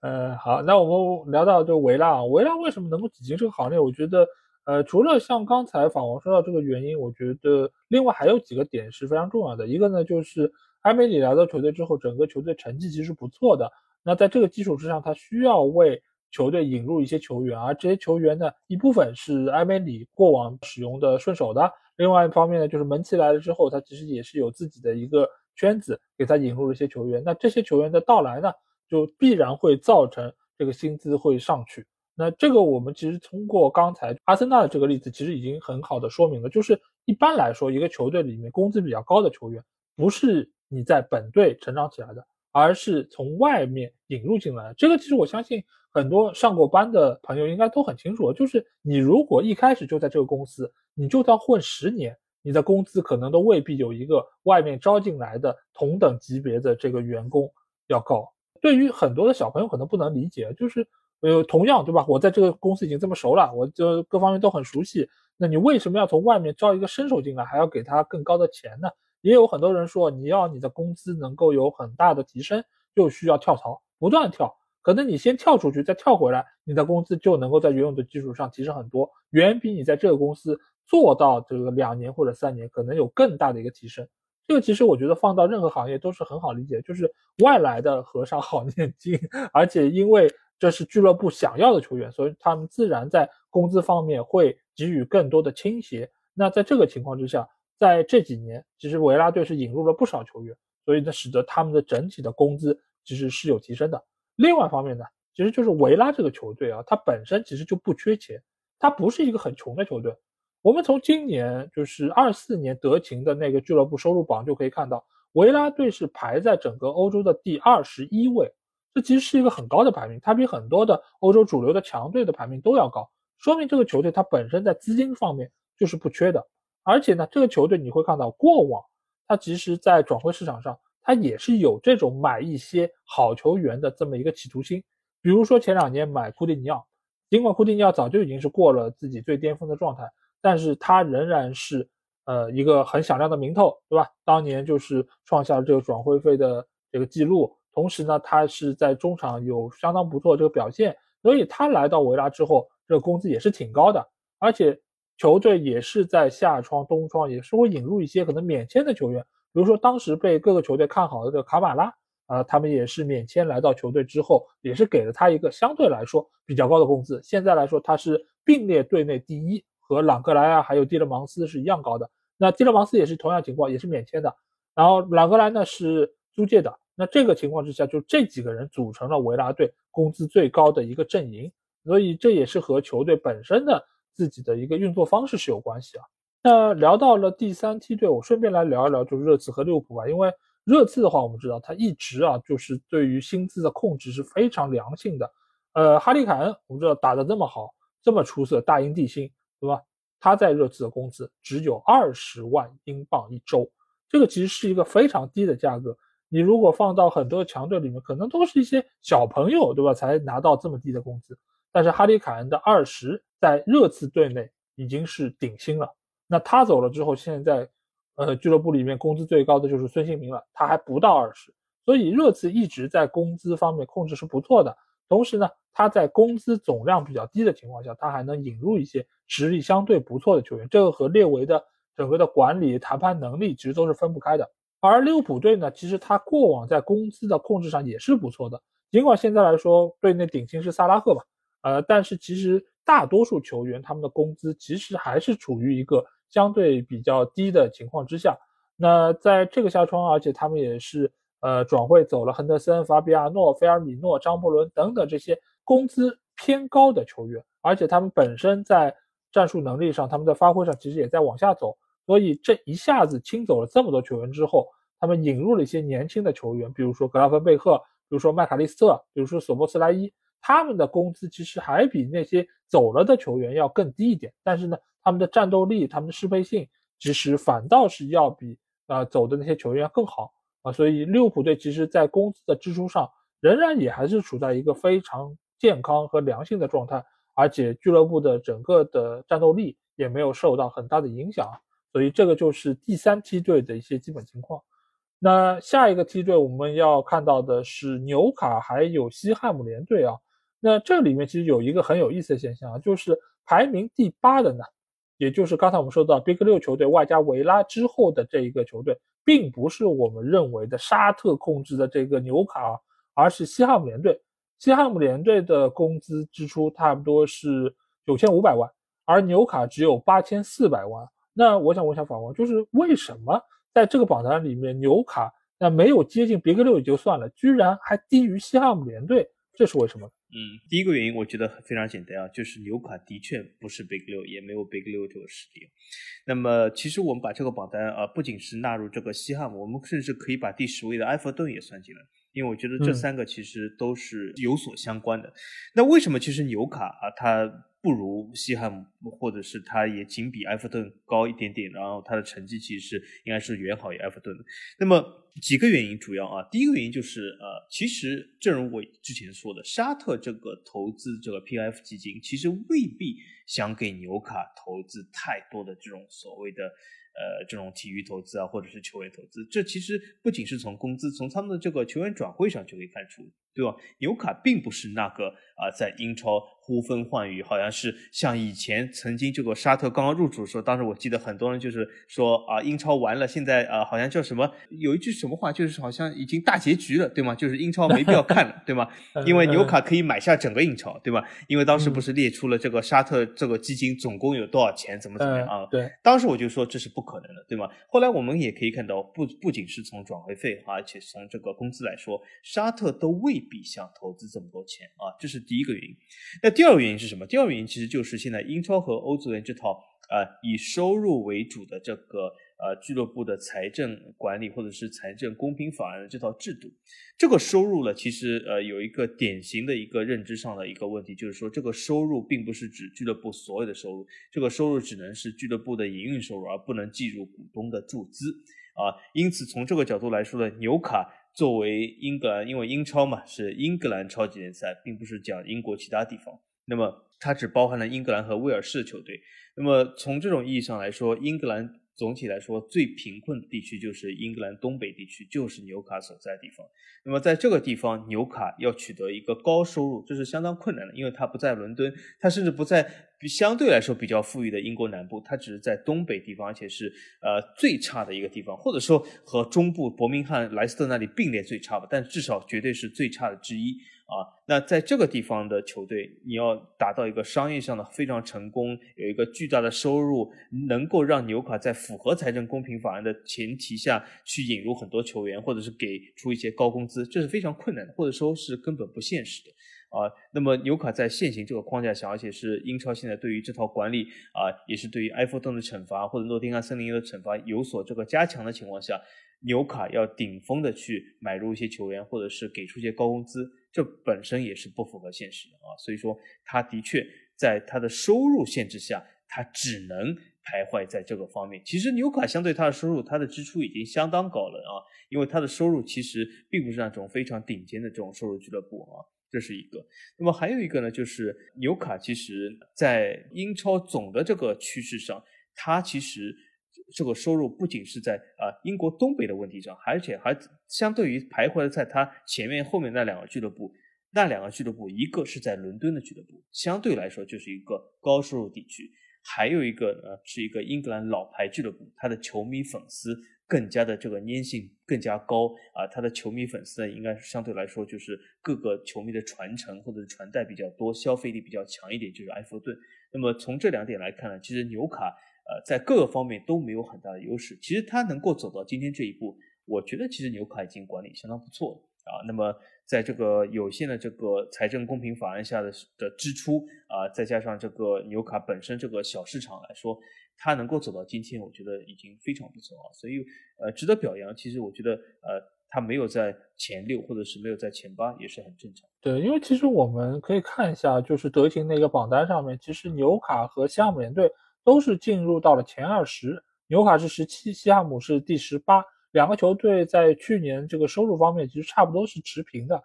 呃，好，那我们聊到就维拉，维拉为什么能够挤进这个行列？我觉得。呃，除了像刚才法王说到这个原因，我觉得另外还有几个点是非常重要的。一个呢，就是埃梅里来到球队之后，整个球队成绩其实不错的。那在这个基础之上，他需要为球队引入一些球员，而这些球员呢，一部分是埃梅里过往使用的顺手的，另外一方面呢，就是门奇来了之后，他其实也是有自己的一个圈子，给他引入了一些球员。那这些球员的到来呢，就必然会造成这个薪资会上去。那这个我们其实通过刚才阿森纳的这个例子，其实已经很好的说明了，就是一般来说，一个球队里面工资比较高的球员，不是你在本队成长起来的，而是从外面引入进来。这个其实我相信很多上过班的朋友应该都很清楚，就是你如果一开始就在这个公司，你就算混十年，你的工资可能都未必有一个外面招进来的同等级别的这个员工要高。对于很多的小朋友可能不能理解，就是。呃，同样对吧？我在这个公司已经这么熟了，我就各方面都很熟悉。那你为什么要从外面招一个新手进来，还要给他更高的钱呢？也有很多人说，你要你的工资能够有很大的提升，就需要跳槽，不断跳。可能你先跳出去，再跳回来，你的工资就能够在原有的基础上提升很多，远比你在这个公司做到这个两年或者三年可能有更大的一个提升。这个其实我觉得放到任何行业都是很好理解，就是外来的和尚好念经，而且因为。这是俱乐部想要的球员，所以他们自然在工资方面会给予更多的倾斜。那在这个情况之下，在这几年，其实维拉队是引入了不少球员，所以呢，使得他们的整体的工资其实是有提升的。另外一方面呢，其实就是维拉这个球队啊，它本身其实就不缺钱，它不是一个很穷的球队。我们从今年就是二四年德勤的那个俱乐部收入榜就可以看到，维拉队是排在整个欧洲的第二十一位。这其实是一个很高的排名，它比很多的欧洲主流的强队的排名都要高，说明这个球队它本身在资金方面就是不缺的。而且呢，这个球队你会看到，过往他其实，在转会市场上，他也是有这种买一些好球员的这么一个企图心。比如说前两年买库蒂尼奥，尽管库蒂尼奥早就已经是过了自己最巅峰的状态，但是他仍然是呃一个很响亮的名头，对吧？当年就是创下了这个转会费的这个记录。同时呢，他是在中场有相当不错这个表现，所以他来到维拉之后，这个工资也是挺高的。而且球队也是在夏窗冬窗也是会引入一些可能免签的球员，比如说当时被各个球队看好的这个卡马拉呃，他们也是免签来到球队之后，也是给了他一个相对来说比较高的工资。现在来说，他是并列队内第一，和朗格莱啊还有蒂勒芒斯是一样高的。那蒂勒芒斯也是同样情况，也是免签的。然后朗格莱呢是租借的。那这个情况之下，就这几个人组成了维拉队工资最高的一个阵营。所以这也是和球队本身的自己的一个运作方式是有关系啊。那聊到了第三梯队，我顺便来聊一聊，就是热刺和利物浦吧。因为热刺的话，我们知道他一直啊，就是对于薪资的控制是非常良性的。呃，哈利凯恩，我们知道打得这么好，这么出色，大英帝星，对吧？他在热刺的工资只有二十万英镑一周，这个其实是一个非常低的价格。你如果放到很多强队里面，可能都是一些小朋友，对吧？才拿到这么低的工资。但是哈利凯恩的二十在热刺队内已经是顶薪了。那他走了之后，现在，呃，俱乐部里面工资最高的就是孙兴民了，他还不到二十，所以热刺一直在工资方面控制是不错的。同时呢，他在工资总量比较低的情况下，他还能引入一些实力相对不错的球员，这个和列维的整个的管理谈判能力其实都是分不开的。而利物浦队呢，其实他过往在工资的控制上也是不错的，尽管现在来说队内顶薪是萨拉赫吧，呃，但是其实大多数球员他们的工资其实还是处于一个。相对比较低的情况之下，那在这个夏窗，而且他们也是呃转会走了亨德森、法比亚诺、菲尔米诺、张伯伦等等这些工资偏高的球员，而且他们本身在战术能力上，他们在发挥上其实也在往下走，所以这一下子清走了这么多球员之后，他们引入了一些年轻的球员，比如说格拉芬贝赫，比如说麦卡利斯特，比如说索波斯莱伊，他们的工资其实还比那些走了的球员要更低一点，但是呢。他们的战斗力、他们的适配性，其实反倒是要比啊走的那些球员更好啊，所以利物浦队其实在工资的支出上，仍然也还是处在一个非常健康和良性的状态，而且俱乐部的整个的战斗力也没有受到很大的影响，所以这个就是第三梯队的一些基本情况。那下一个梯队我们要看到的是纽卡还有西汉姆联队啊，那这里面其实有一个很有意思的现象啊，就是排名第八的呢。也就是刚才我们说到 Big 六球队外加维拉之后的这一个球队，并不是我们认为的沙特控制的这个纽卡，而是西汉姆联队。西汉姆联队的工资支出差不多是九千五百万，而纽卡只有八千四百万。那我想问一下法王，就是为什么在这个榜单里面，纽卡那没有接近 Big 六也就算了，居然还低于西汉姆联队？这是为什么？嗯，第一个原因我觉得非常简单啊，就是纽卡的确不是 Big 六，也没有 Big 六这个实力。那么，其实我们把这个榜单啊，不仅是纳入这个西汉姆，我们甚至可以把第十位的埃弗顿也算进来，因为我觉得这三个其实都是有所相关的。那为什么其实纽卡啊，它？不如西汉姆，或者是他也仅比埃弗顿高一点点，然后他的成绩其实应该是远好于埃弗顿的。那么几个原因主要啊，第一个原因就是呃，其实正如我之前说的，沙特这个投资这个 PF 基金其实未必想给纽卡投资太多的这种所谓的。呃，这种体育投资啊，或者是球员投资，这其实不仅是从工资，从他们的这个球员转会上就可以看出，对吧？纽卡并不是那个啊，在英超呼风唤雨，好像是像以前曾经这个沙特刚刚入主的时候，当时我记得很多人就是说啊，英超完了，现在啊，好像叫什么？有一句什么话，就是好像已经大结局了，对吗？就是英超没必要看了，对吗？因为纽卡可以买下整个英超，对吧？因为当时不是列出了这个沙特这个基金总共有多少钱，怎么怎么样啊？对，当时我就说这是不。可能的，对吗？后来我们也可以看到，不不仅是从转会费，而且从这个工资来说，沙特都未必想投资这么多钱啊，这是第一个原因。那第二个原因是什么？第二个原因其实就是现在英超和欧足联这套啊以收入为主的这个。呃，俱乐部的财政管理或者是财政公平法案的这套制度，这个收入呢，其实呃有一个典型的一个认知上的一个问题，就是说这个收入并不是指俱乐部所有的收入，这个收入只能是俱乐部的营运收入，而不能计入股东的注资啊。因此，从这个角度来说呢，纽卡作为英格兰，因为英超嘛是英格兰超级联赛，并不是讲英国其他地方。那么它只包含了英格兰和威尔士球队。那么从这种意义上来说，英格兰。总体来说，最贫困的地区就是英格兰东北地区，就是纽卡所在地方。那么在这个地方，纽卡要取得一个高收入，这是相当困难的，因为它不在伦敦，它甚至不在相对来说比较富裕的英国南部，它只是在东北地方，而且是呃最差的一个地方，或者说和中部伯明翰、莱斯特那里并列最差吧，但至少绝对是最差的之一。啊，那在这个地方的球队，你要达到一个商业上的非常成功，有一个巨大的收入，能够让纽卡在符合财政公平法案的前提下去引入很多球员，或者是给出一些高工资，这是非常困难的，或者说是根本不现实的。啊，那么纽卡在现行这个框架下，而且是英超现在对于这套管理啊，也是对于埃弗顿的惩罚或者诺丁汉森林的惩罚有所这个加强的情况下，纽卡要顶峰的去买入一些球员，或者是给出一些高工资。这本身也是不符合现实的啊，所以说他的确在他的收入限制下，他只能徘徊在这个方面。其实纽卡相对他的收入，他的支出已经相当高了啊，因为他的收入其实并不是那种非常顶尖的这种收入俱乐部啊，这是一个。那么还有一个呢，就是纽卡其实在英超总的这个趋势上，它其实。这个收入不仅是在啊英国东北的问题上，而且还相对于徘徊在它前面后面那两个俱乐部，那两个俱乐部一个是在伦敦的俱乐部，相对来说就是一个高收入地区，还有一个呢是一个英格兰老牌俱乐部，它的球迷粉丝更加的这个粘性更加高啊，它的球迷粉丝呢应该是相对来说就是各个球迷的传承或者是传代比较多，消费力比较强一点，就是埃弗顿。那么从这两点来看呢，其实纽卡。呃，在各个方面都没有很大的优势。其实他能够走到今天这一步，我觉得其实纽卡已经管理相当不错了啊。那么在这个有限的这个财政公平法案下的的支出啊，再加上这个纽卡本身这个小市场来说，他能够走到今天，我觉得已经非常不错啊。所以呃，值得表扬。其实我觉得呃，他没有在前六或者是没有在前八也是很正常。对，因为其实我们可以看一下，就是德勤那个榜单上面，其实纽卡和西汉姆联队。都是进入到了前二十，纽卡是十七，西汉姆是第十八。两个球队在去年这个收入方面其实差不多是持平的。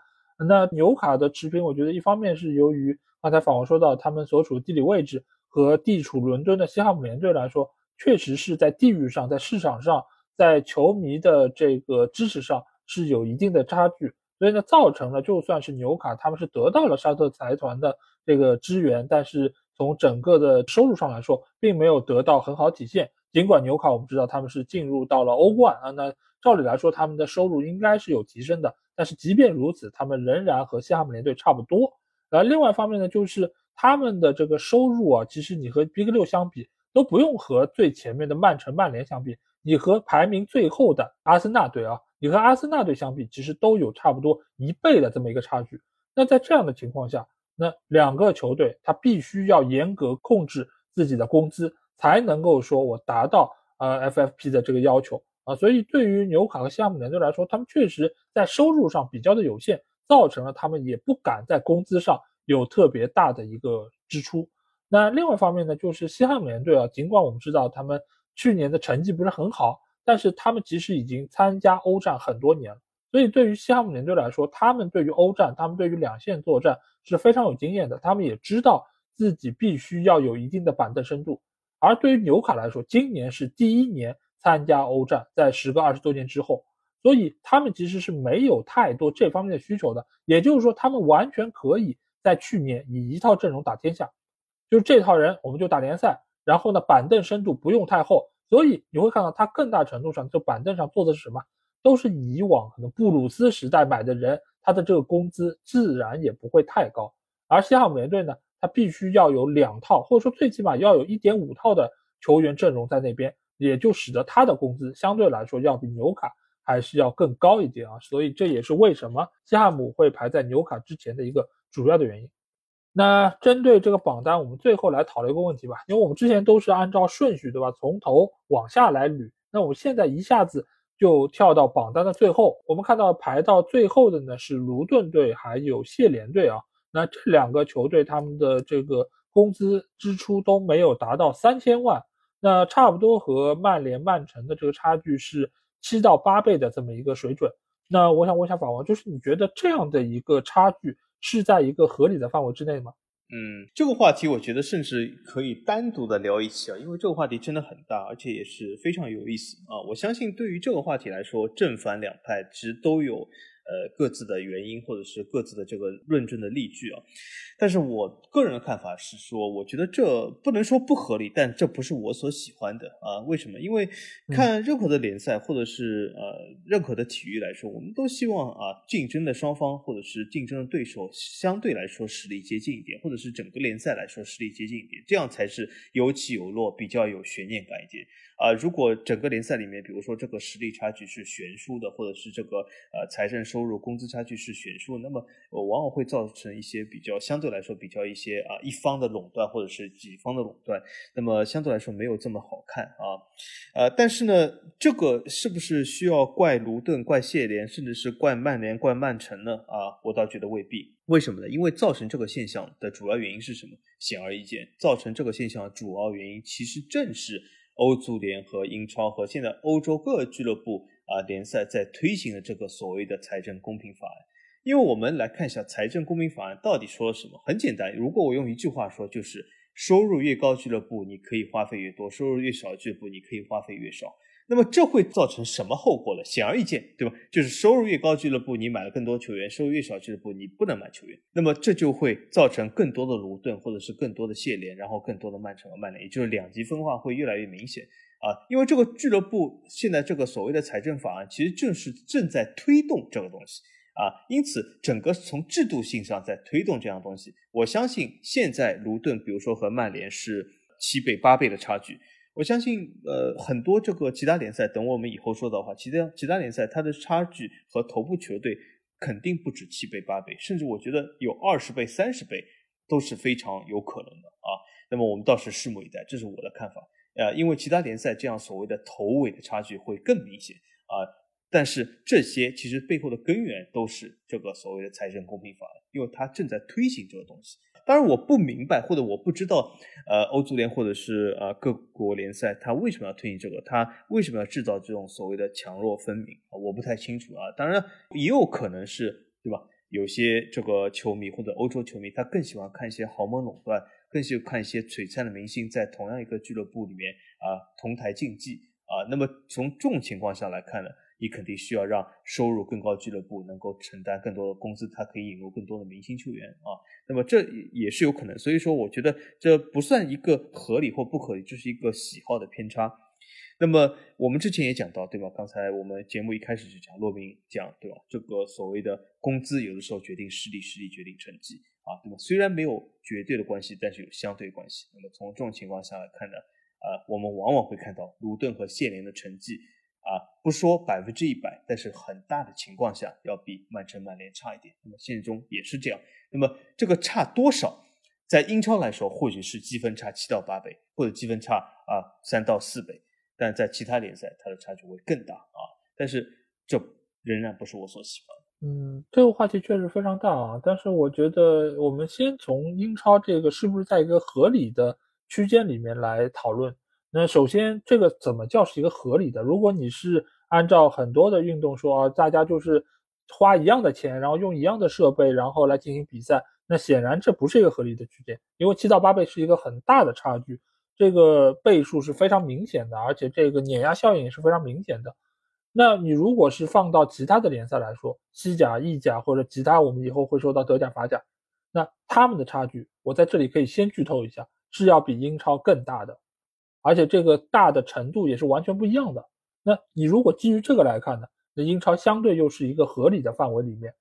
那纽卡的持平，我觉得一方面是由于刚才访问说到他们所处地理位置和地处伦敦的西汉姆联队来说，确实是在地域上、在市场上、在球迷的这个支持上是有一定的差距，所以呢，造成了就算是纽卡他们是得到了沙特财团的这个支援，但是。从整个的收入上来说，并没有得到很好体现。尽管纽卡我们知道他们是进入到了欧冠啊，那照理来说他们的收入应该是有提升的。但是即便如此，他们仍然和西汉姆联队差不多。而另外一方面呢，就是他们的这个收入啊，其实你和 Big 六相比，都不用和最前面的曼城、曼联相比，你和排名最后的阿森纳队啊，你和阿森纳队相比，其实都有差不多一倍的这么一个差距。那在这样的情况下，那两个球队，他必须要严格控制自己的工资，才能够说我达到呃 FFP 的这个要求啊。所以对于纽卡和西汉姆联队来说，他们确实在收入上比较的有限，造成了他们也不敢在工资上有特别大的一个支出。那另外一方面呢，就是西汉姆联队啊，尽管我们知道他们去年的成绩不是很好，但是他们其实已经参加欧战很多年了。所以对于西汉姆联队来说，他们对于欧战，他们对于两线作战。是非常有经验的，他们也知道自己必须要有一定的板凳深度。而对于纽卡来说，今年是第一年参加欧战，在时隔二十多年之后，所以他们其实是没有太多这方面的需求的。也就是说，他们完全可以在去年以一套阵容打天下，就是这套人我们就打联赛，然后呢板凳深度不用太厚，所以你会看到他更大程度上就板凳上坐的是什么，都是以往可能布鲁斯时代买的人。他的这个工资自然也不会太高，而西汉姆联队呢，他必须要有两套，或者说最起码要有一点五套的球员阵容在那边，也就使得他的工资相对来说要比纽卡还是要更高一点啊。所以这也是为什么西汉姆会排在纽卡之前的一个主要的原因。那针对这个榜单，我们最后来讨论一个问题吧，因为我们之前都是按照顺序，对吧？从头往下来捋，那我们现在一下子。就跳到榜单的最后，我们看到排到最后的呢是卢顿队还有谢联队啊。那这两个球队他们的这个工资支出都没有达到三千万，那差不多和曼联、曼城的这个差距是七到八倍的这么一个水准。那我想问一下法王，就是你觉得这样的一个差距是在一个合理的范围之内吗？嗯，这个话题我觉得甚至可以单独的聊一期啊，因为这个话题真的很大，而且也是非常有意思啊。我相信对于这个话题来说，正反两派其实都有。呃，各自的原因或者是各自的这个论证的例据啊，但是我个人的看法是说，我觉得这不能说不合理，但这不是我所喜欢的啊。为什么？因为看任何的联赛或者是呃任何的体育来说，我们都希望啊竞争的双方或者是竞争的对手相对来说实力接近一点，或者是整个联赛来说实力接近一点，这样才是有起有落，比较有悬念感一点。啊，如果整个联赛里面，比如说这个实力差距是悬殊的，或者是这个呃财政收入、工资差距是悬殊，那么往往会造成一些比较相对来说比较一些啊一方的垄断，或者是几方的垄断，那么相对来说没有这么好看啊。呃，但是呢，这个是不是需要怪卢顿、怪谢联，甚至是怪曼联、怪曼城呢？啊，我倒觉得未必。为什么呢？因为造成这个现象的主要原因是什么？显而易见，造成这个现象的主要原因其实正是。欧足联和英超和现在欧洲各俱乐部啊联赛在推行的这个所谓的财政公平法案，因为我们来看一下财政公平法案到底说了什么。很简单，如果我用一句话说，就是收入越高俱乐部你可以花费越多，收入越少俱乐部你可以花费越少。那么这会造成什么后果呢？显而易见，对吧？就是收入越高，俱乐部你买了更多球员；收入越少，俱乐部你不能买球员。那么这就会造成更多的卢顿，或者是更多的谢联，然后更多的曼城和曼联，也就是两极分化会越来越明显啊！因为这个俱乐部现在这个所谓的财政法案，其实正是正在推动这个东西啊，因此整个从制度性上在推动这样东西。我相信现在卢顿，比如说和曼联是七倍、八倍的差距。我相信，呃，很多这个其他联赛，等我们以后说的话，其他其他联赛它的差距和头部球队肯定不止七倍八倍，甚至我觉得有二十倍、三十倍都是非常有可能的啊。那么我们倒是拭目以待，这是我的看法。呃，因为其他联赛这样所谓的头尾的差距会更明显啊。但是这些其实背后的根源都是这个所谓的财政公平法，因为它正在推行这个东西。当然我不明白或者我不知道，呃，欧足联或者是呃各国联赛，它为什么要推行这个？它为什么要制造这种所谓的强弱分明？啊我不太清楚啊。当然也有可能是，对吧？有些这个球迷或者欧洲球迷，他更喜欢看一些豪门垄断，更喜欢看一些璀璨的明星在同样一个俱乐部里面啊同台竞技啊。那么从这种情况下来看呢？你肯定需要让收入更高俱乐部能够承担更多的工资，它可以引入更多的明星球员啊。那么这也是有可能，所以说我觉得这不算一个合理或不合理，就是一个喜好的偏差。那么我们之前也讲到，对吧？刚才我们节目一开始就讲，骆宾讲，对吧？这个所谓的工资有的时候决定实力，实力决定成绩啊，对吧？虽然没有绝对的关系，但是有相对关系。那么从这种情况下来看呢，啊，我们往往会看到鲁顿和谢联的成绩。啊，不说百分之一百，但是很大的情况下要比曼城、曼联差一点。那么现实中也是这样。那么这个差多少，在英超来说，或许是积分差七到八倍，或者积分差啊三到四倍，但在其他联赛，它的差距会更大啊。但是这仍然不是我所喜欢。嗯，这个话题确实非常大啊。但是我觉得，我们先从英超这个是不是在一个合理的区间里面来讨论。那首先，这个怎么叫是一个合理的？如果你是按照很多的运动说啊，大家就是花一样的钱，然后用一样的设备，然后来进行比赛，那显然这不是一个合理的区间，因为七到八倍是一个很大的差距，这个倍数是非常明显的，而且这个碾压效应也是非常明显的。那你如果是放到其他的联赛来说，西甲、意甲或者其他，我们以后会说到德甲、法甲，那他们的差距，我在这里可以先剧透一下，是要比英超更大的。而且这个大的程度也是完全不一样的。那你如果基于这个来看呢，那英超相对又是一个合理的范围里面。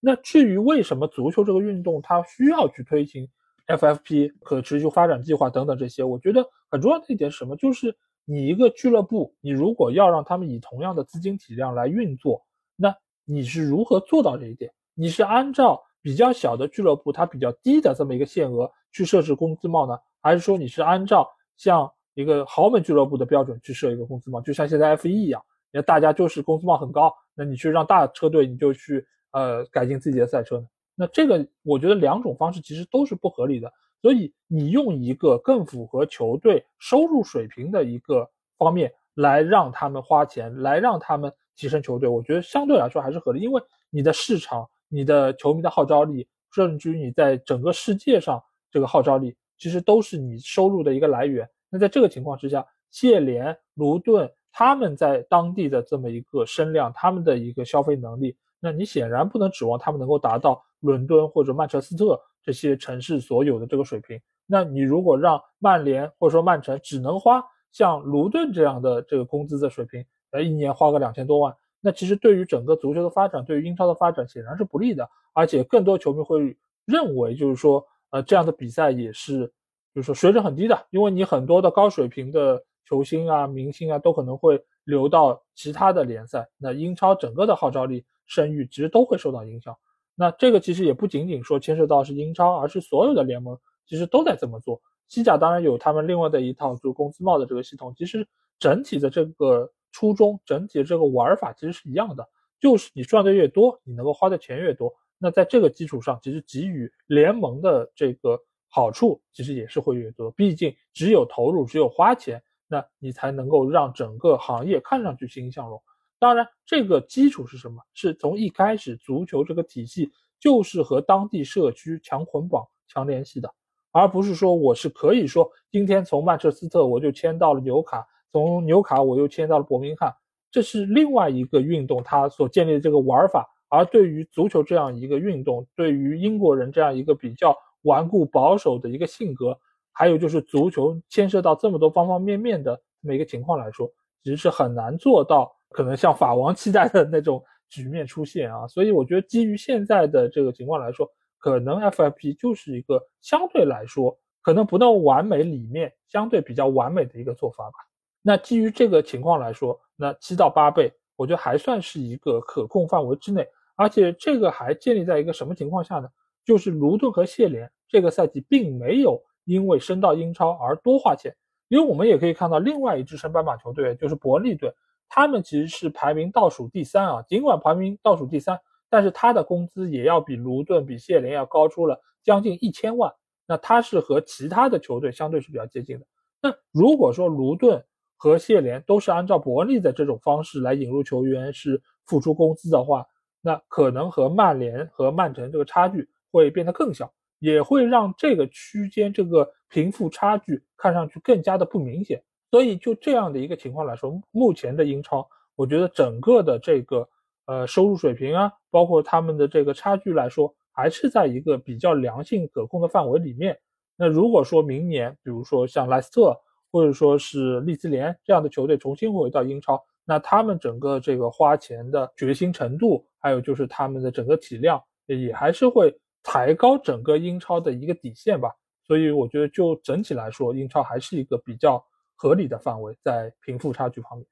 那至于为什么足球这个运动它需要去推行 FFP 可持续发展计划等等这些，我觉得很重要的一点是什么？就是你一个俱乐部，你如果要让他们以同样的资金体量来运作，那你是如何做到这一点？你是按照比较小的俱乐部它比较低的这么一个限额去设置工资帽呢，还是说你是按照像一个豪门俱乐部的标准去设一个工资帽，就像现在 F 一一样，那大家就是工资帽很高，那你去让大车队，你就去呃改进自己的赛车？那这个我觉得两种方式其实都是不合理的，所以你用一个更符合球队收入水平的一个方面来让他们花钱，来让他们提升球队，我觉得相对来说还是合理，因为你的市场、你的球迷的号召力，甚至于你在整个世界上这个号召力，其实都是你收入的一个来源。那在这个情况之下，谢联、卢顿他们在当地的这么一个声量，他们的一个消费能力，那你显然不能指望他们能够达到伦敦或者曼彻斯特这些城市所有的这个水平。那你如果让曼联或者说曼城只能花像卢顿这样的这个工资的水平，呃，一年花个两千多万，那其实对于整个足球的发展，对于英超的发展显然是不利的。而且更多球迷会认为，就是说，呃，这样的比赛也是，就是说水准很低的，因为你很多的高水平的球星啊、明星啊，都可能会流到其他的联赛，那英超整个的号召力、声誉其实都会受到影响。那这个其实也不仅仅说牵涉到是英超，而是所有的联盟。其实都在这么做。西甲当然有他们另外的一套，就工资帽的这个系统。其实整体的这个初衷，整体的这个玩法其实是一样的，就是你赚的越多，你能够花的钱越多。那在这个基础上，其实给予联盟的这个好处，其实也是会越多。毕竟只有投入，只有花钱，那你才能够让整个行业看上去欣欣向荣。当然，这个基础是什么？是从一开始足球这个体系就是和当地社区强捆绑、强联系的。而不是说我是可以说今天从曼彻斯特我就签到了纽卡，从纽卡我又签到了伯明翰，这是另外一个运动它所建立的这个玩法。而对于足球这样一个运动，对于英国人这样一个比较顽固保守的一个性格，还有就是足球牵涉到这么多方方面面的这么一个情况来说，其实是很难做到可能像法王期待的那种局面出现啊。所以我觉得基于现在的这个情况来说。可能 FFP 就是一个相对来说可能不那么完美里面相对比较完美的一个做法吧。那基于这个情况来说，那七到八倍，我觉得还算是一个可控范围之内。而且这个还建立在一个什么情况下呢？就是卢顿和谢联这个赛季并没有因为升到英超而多花钱，因为我们也可以看到另外一支升班马球队就是伯利队，他们其实是排名倒数第三啊，尽管排名倒数第三。但是他的工资也要比卢顿、比谢联要高出了将近一千万，那他是和其他的球队相对是比较接近的。那如果说卢顿和谢联都是按照伯利的这种方式来引入球员，是付出工资的话，那可能和曼联和曼城这个差距会变得更小，也会让这个区间这个贫富差距看上去更加的不明显。所以就这样的一个情况来说，目前的英超，我觉得整个的这个。呃，收入水平啊，包括他们的这个差距来说，还是在一个比较良性可控的范围里面。那如果说明年，比如说像莱斯特或者说是利兹联这样的球队重新回到英超，那他们整个这个花钱的决心程度，还有就是他们的整个体量，也还是会抬高整个英超的一个底线吧。所以我觉得，就整体来说，英超还是一个比较合理的范围，在贫富差距方面。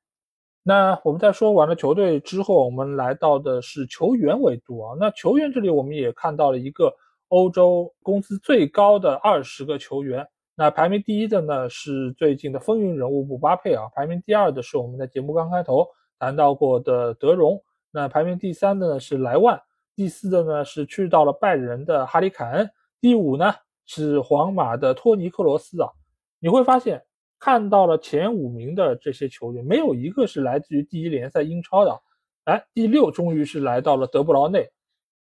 那我们在说完了球队之后，我们来到的是球员维度啊。那球员这里我们也看到了一个欧洲工资最高的二十个球员。那排名第一的呢是最近的风云人物姆巴佩啊，排名第二的是我们在节目刚开头谈到过的德容。那排名第三的呢是莱万，第四的呢是去到了拜仁的哈里凯恩，第五呢是皇马的托尼克罗斯啊。你会发现。看到了前五名的这些球员，没有一个是来自于第一联赛英超的。哎，第六终于是来到了德布劳内。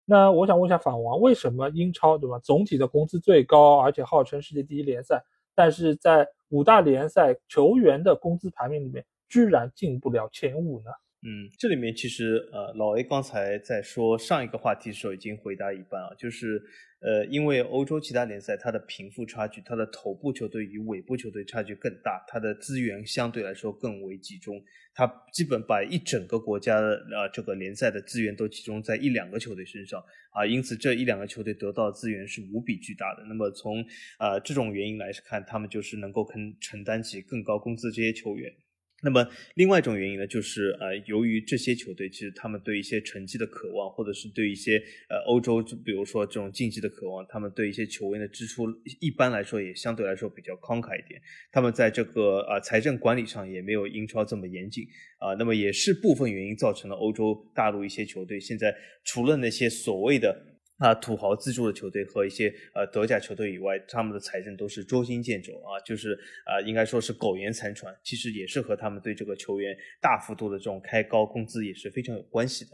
那我想问一下法王，为什么英超对吧？总体的工资最高，而且号称世界第一联赛，但是在五大联赛球员的工资排名里面，居然进不了前五呢？嗯，这里面其实呃，老 A 刚才在说上一个话题的时候已经回答一半啊，就是呃，因为欧洲其他联赛它的贫富差距，它的头部球队与尾部球队差距更大，它的资源相对来说更为集中，它基本把一整个国家的呃这个联赛的资源都集中在一两个球队身上啊，因此这一两个球队得到的资源是无比巨大的。那么从呃这种原因来看，他们就是能够肯承担起更高工资这些球员。那么，另外一种原因呢，就是呃，由于这些球队其实他们对一些成绩的渴望，或者是对一些呃欧洲就，比如说这种竞技的渴望，他们对一些球员的支出，一般来说也相对来说比较慷慨一点。他们在这个呃财政管理上也没有英超这么严谨啊。那么也是部分原因造成了欧洲大陆一些球队现在除了那些所谓的。啊，土豪资助的球队和一些呃德甲球队以外，他们的财政都是捉襟见肘啊，就是啊，应该说是苟延残喘。其实也是和他们对这个球员大幅度的这种开高工资也是非常有关系的。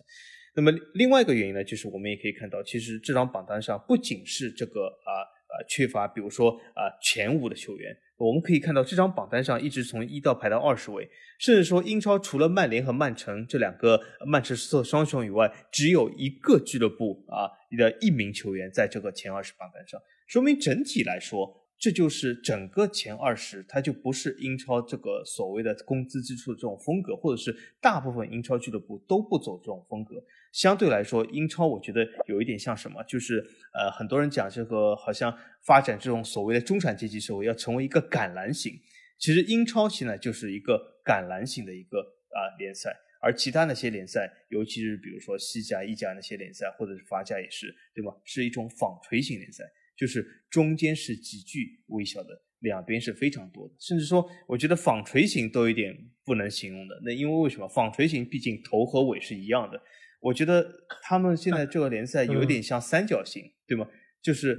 那么另外一个原因呢，就是我们也可以看到，其实这张榜单上不仅是这个啊啊呃缺乏，比如说啊前五的球员。我们可以看到这张榜单上一直从一到排到二十位，甚至说英超除了曼联和曼城这两个曼彻斯特双雄以外，只有一个俱乐部啊的一名球员在这个前二十榜单上，说明整体来说。这就是整个前二十，它就不是英超这个所谓的工资支出的这种风格，或者是大部分英超俱乐部都不走这种风格。相对来说，英超我觉得有一点像什么，就是呃，很多人讲这个好像发展这种所谓的中产阶级社会要成为一个橄榄型，其实英超现在就是一个橄榄型的一个啊联赛，而其他那些联赛，尤其是比如说西甲、意甲那些联赛，或者是法甲也是，对吗？是一种纺锤型联赛。就是中间是极具微小的，两边是非常多的，甚至说，我觉得纺锤型都有点不能形容的。那因为为什么纺锤型毕竟头和尾是一样的？我觉得他们现在 这个联赛有点像三角形，对吗？就是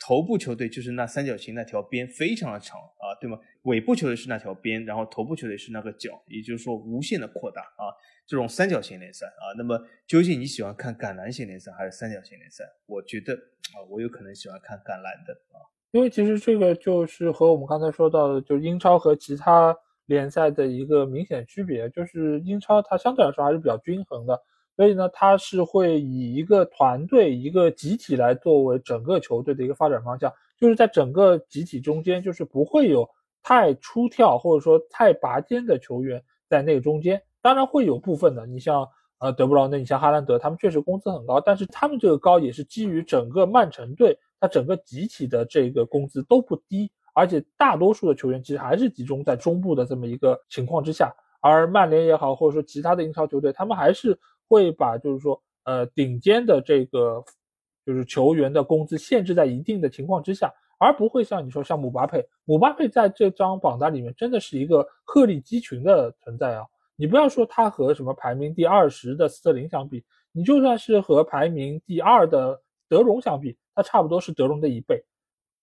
头部球队就是那三角形那条边非常的长啊，对吗？尾部球队是那条边，然后头部球队是那个角，也就是说无限的扩大啊。这种三角形联赛啊，那么究竟你喜欢看橄榄型联赛还是三角形联赛？我觉得啊，我有可能喜欢看橄榄的啊，因为其实这个就是和我们刚才说到的，就英超和其他联赛的一个明显区别，就是英超它相对来说还是比较均衡的，所以呢，它是会以一个团队、一个集体来作为整个球队的一个发展方向，就是在整个集体中间，就是不会有太出跳或者说太拔尖的球员在那个中间。当然会有部分的，你像呃德布劳内，你像哈兰德，他们确实工资很高，但是他们这个高也是基于整个曼城队，他整个集体的这个工资都不低，而且大多数的球员其实还是集中在中部的这么一个情况之下，而曼联也好，或者说其他的英超球队，他们还是会把就是说呃顶尖的这个就是球员的工资限制在一定的情况之下，而不会像你说像姆巴佩，姆巴佩在这张榜单里面真的是一个鹤立鸡群的存在啊。你不要说他和什么排名第二十的斯特林相比，你就算是和排名第二的德容相比，他差不多是德容的一倍。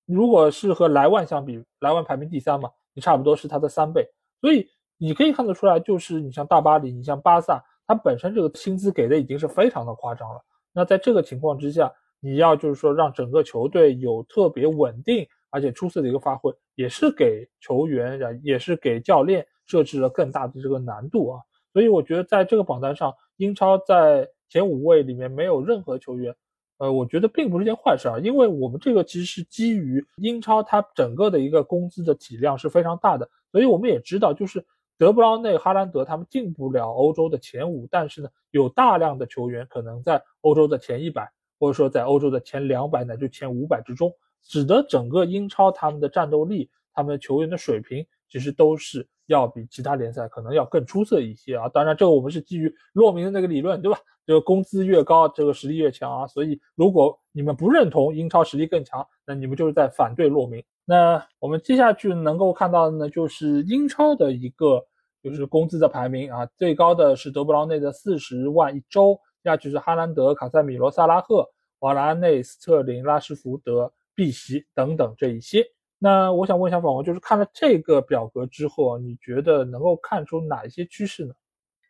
如果是和莱万相比，莱万排名第三嘛，你差不多是他的三倍。所以你可以看得出来，就是你像大巴黎，你像巴萨，他本身这个薪资给的已经是非常的夸张了。那在这个情况之下，你要就是说让整个球队有特别稳定而且出色的一个发挥，也是给球员，也是给教练。设置了更大的这个难度啊，所以我觉得在这个榜单上，英超在前五位里面没有任何球员，呃，我觉得并不是件坏事啊，因为我们这个其实是基于英超它整个的一个工资的体量是非常大的，所以我们也知道，就是德布劳内、哈兰德他们进不了欧洲的前五，但是呢，有大量的球员可能在欧洲的前一百，或者说在欧洲的前两百乃至前五百之中，使得整个英超他们的战斗力、他们球员的水平其实都是。要比其他联赛可能要更出色一些啊！当然，这个我们是基于洛明的那个理论，对吧？这个工资越高，这个实力越强啊！所以，如果你们不认同英超实力更强，那你们就是在反对洛明。那我们接下去能够看到的呢，就是英超的一个就是工资的排名啊，最高的是德布劳内的四十万一周，下去是哈兰德、卡塞米罗、萨拉赫、瓦拉内、斯特林、拉什福德、碧玺等等这一些。那我想问一下，访问就是看了这个表格之后，你觉得能够看出哪一些趋势呢？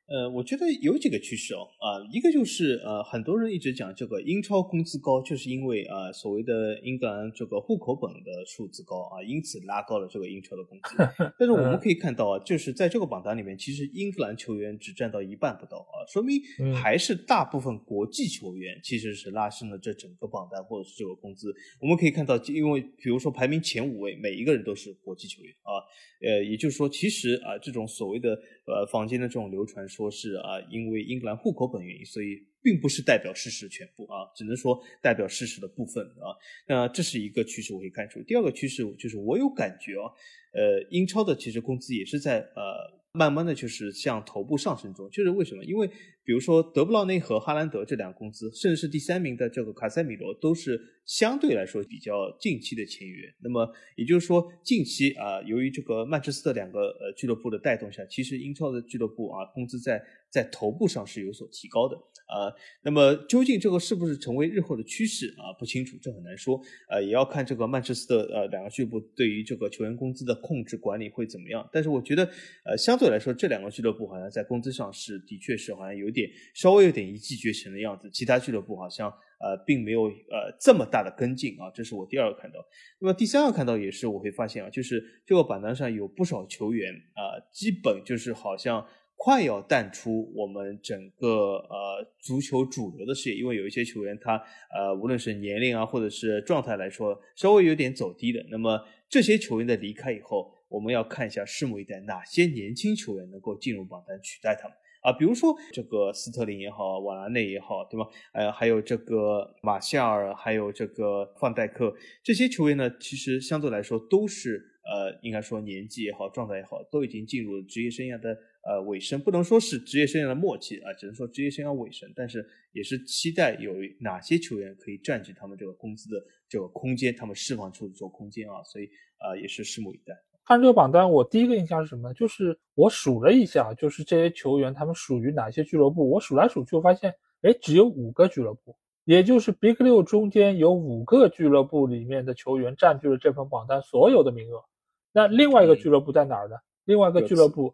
呃，我觉得有几个趋势哦，啊，一个就是呃，很多人一直讲这个英超工资高，就是因为啊，所谓的英格兰这个户口本的数字高啊，因此拉高了这个英超的工资。但是我们可以看到啊，就是在这个榜单里面，其实英格兰球员只占到一半不到啊，说明还是大部分国际球员其实是拉升了这整个榜单或者是这个工资。我们可以看到，因为比如说排名前五位，每一个人都是国际球员啊，呃，也就是说，其实啊，这种所谓的呃坊间的这种流传。说是啊，因为英格兰户口本原因，所以并不是代表事实全部啊，只能说代表事实的部分啊。那这是一个趋势，我可以看出。第二个趋势就是我有感觉啊，呃，英超的其实工资也是在呃。慢慢的就是向头部上升中，就是为什么？因为比如说德布劳内和哈兰德这两个工资，甚至是第三名的这个卡塞米罗，都是相对来说比较近期的签约。那么也就是说，近期啊，由于这个曼彻斯特两个呃俱乐部的带动下，其实英超的俱乐部啊，工资在在头部上是有所提高的啊。那么究竟这个是不是成为日后的趋势啊？不清楚，这很难说。呃，也要看这个曼彻斯特呃两个俱乐部对于这个球员工资的控制管理会怎么样。但是我觉得呃相对。来说，这两个俱乐部好像在工资上是的确是好像有点稍微有点一骑绝尘的样子，其他俱乐部好像呃，并没有呃这么大的跟进啊，这是我第二个看到。那么第三个看到也是我会发现啊，就是这个榜单上有不少球员啊，基本就是好像快要淡出我们整个呃足球主流的视野，因为有一些球员他呃无论是年龄啊或者是状态来说稍微有点走低的。那么这些球员的离开以后，我们要看一下拭目以待，哪些年轻球员能够进入榜单取代他们。啊，比如说这个斯特林也好，瓦拉内也好，对吧？呃，还有这个马夏尔，还有这个范戴克，这些球员呢，其实相对来说都是呃，应该说年纪也好，状态也好，都已经进入了职业生涯的呃尾声，不能说是职业生涯的末期啊，只能说职业生涯尾声。但是也是期待有哪些球员可以占据他们这个工资的这个空间，他们释放出的这个空间啊，所以啊，也是拭目以待。看这个榜单，我第一个印象是什么呢？就是我数了一下，就是这些球员他们属于哪些俱乐部。我数来数去，我发现，哎，只有五个俱乐部，也就是 Big 六中间有五个俱乐部里面的球员占据了这份榜单所有的名额。那另外一个俱乐部在哪儿呢？另外一个俱乐部，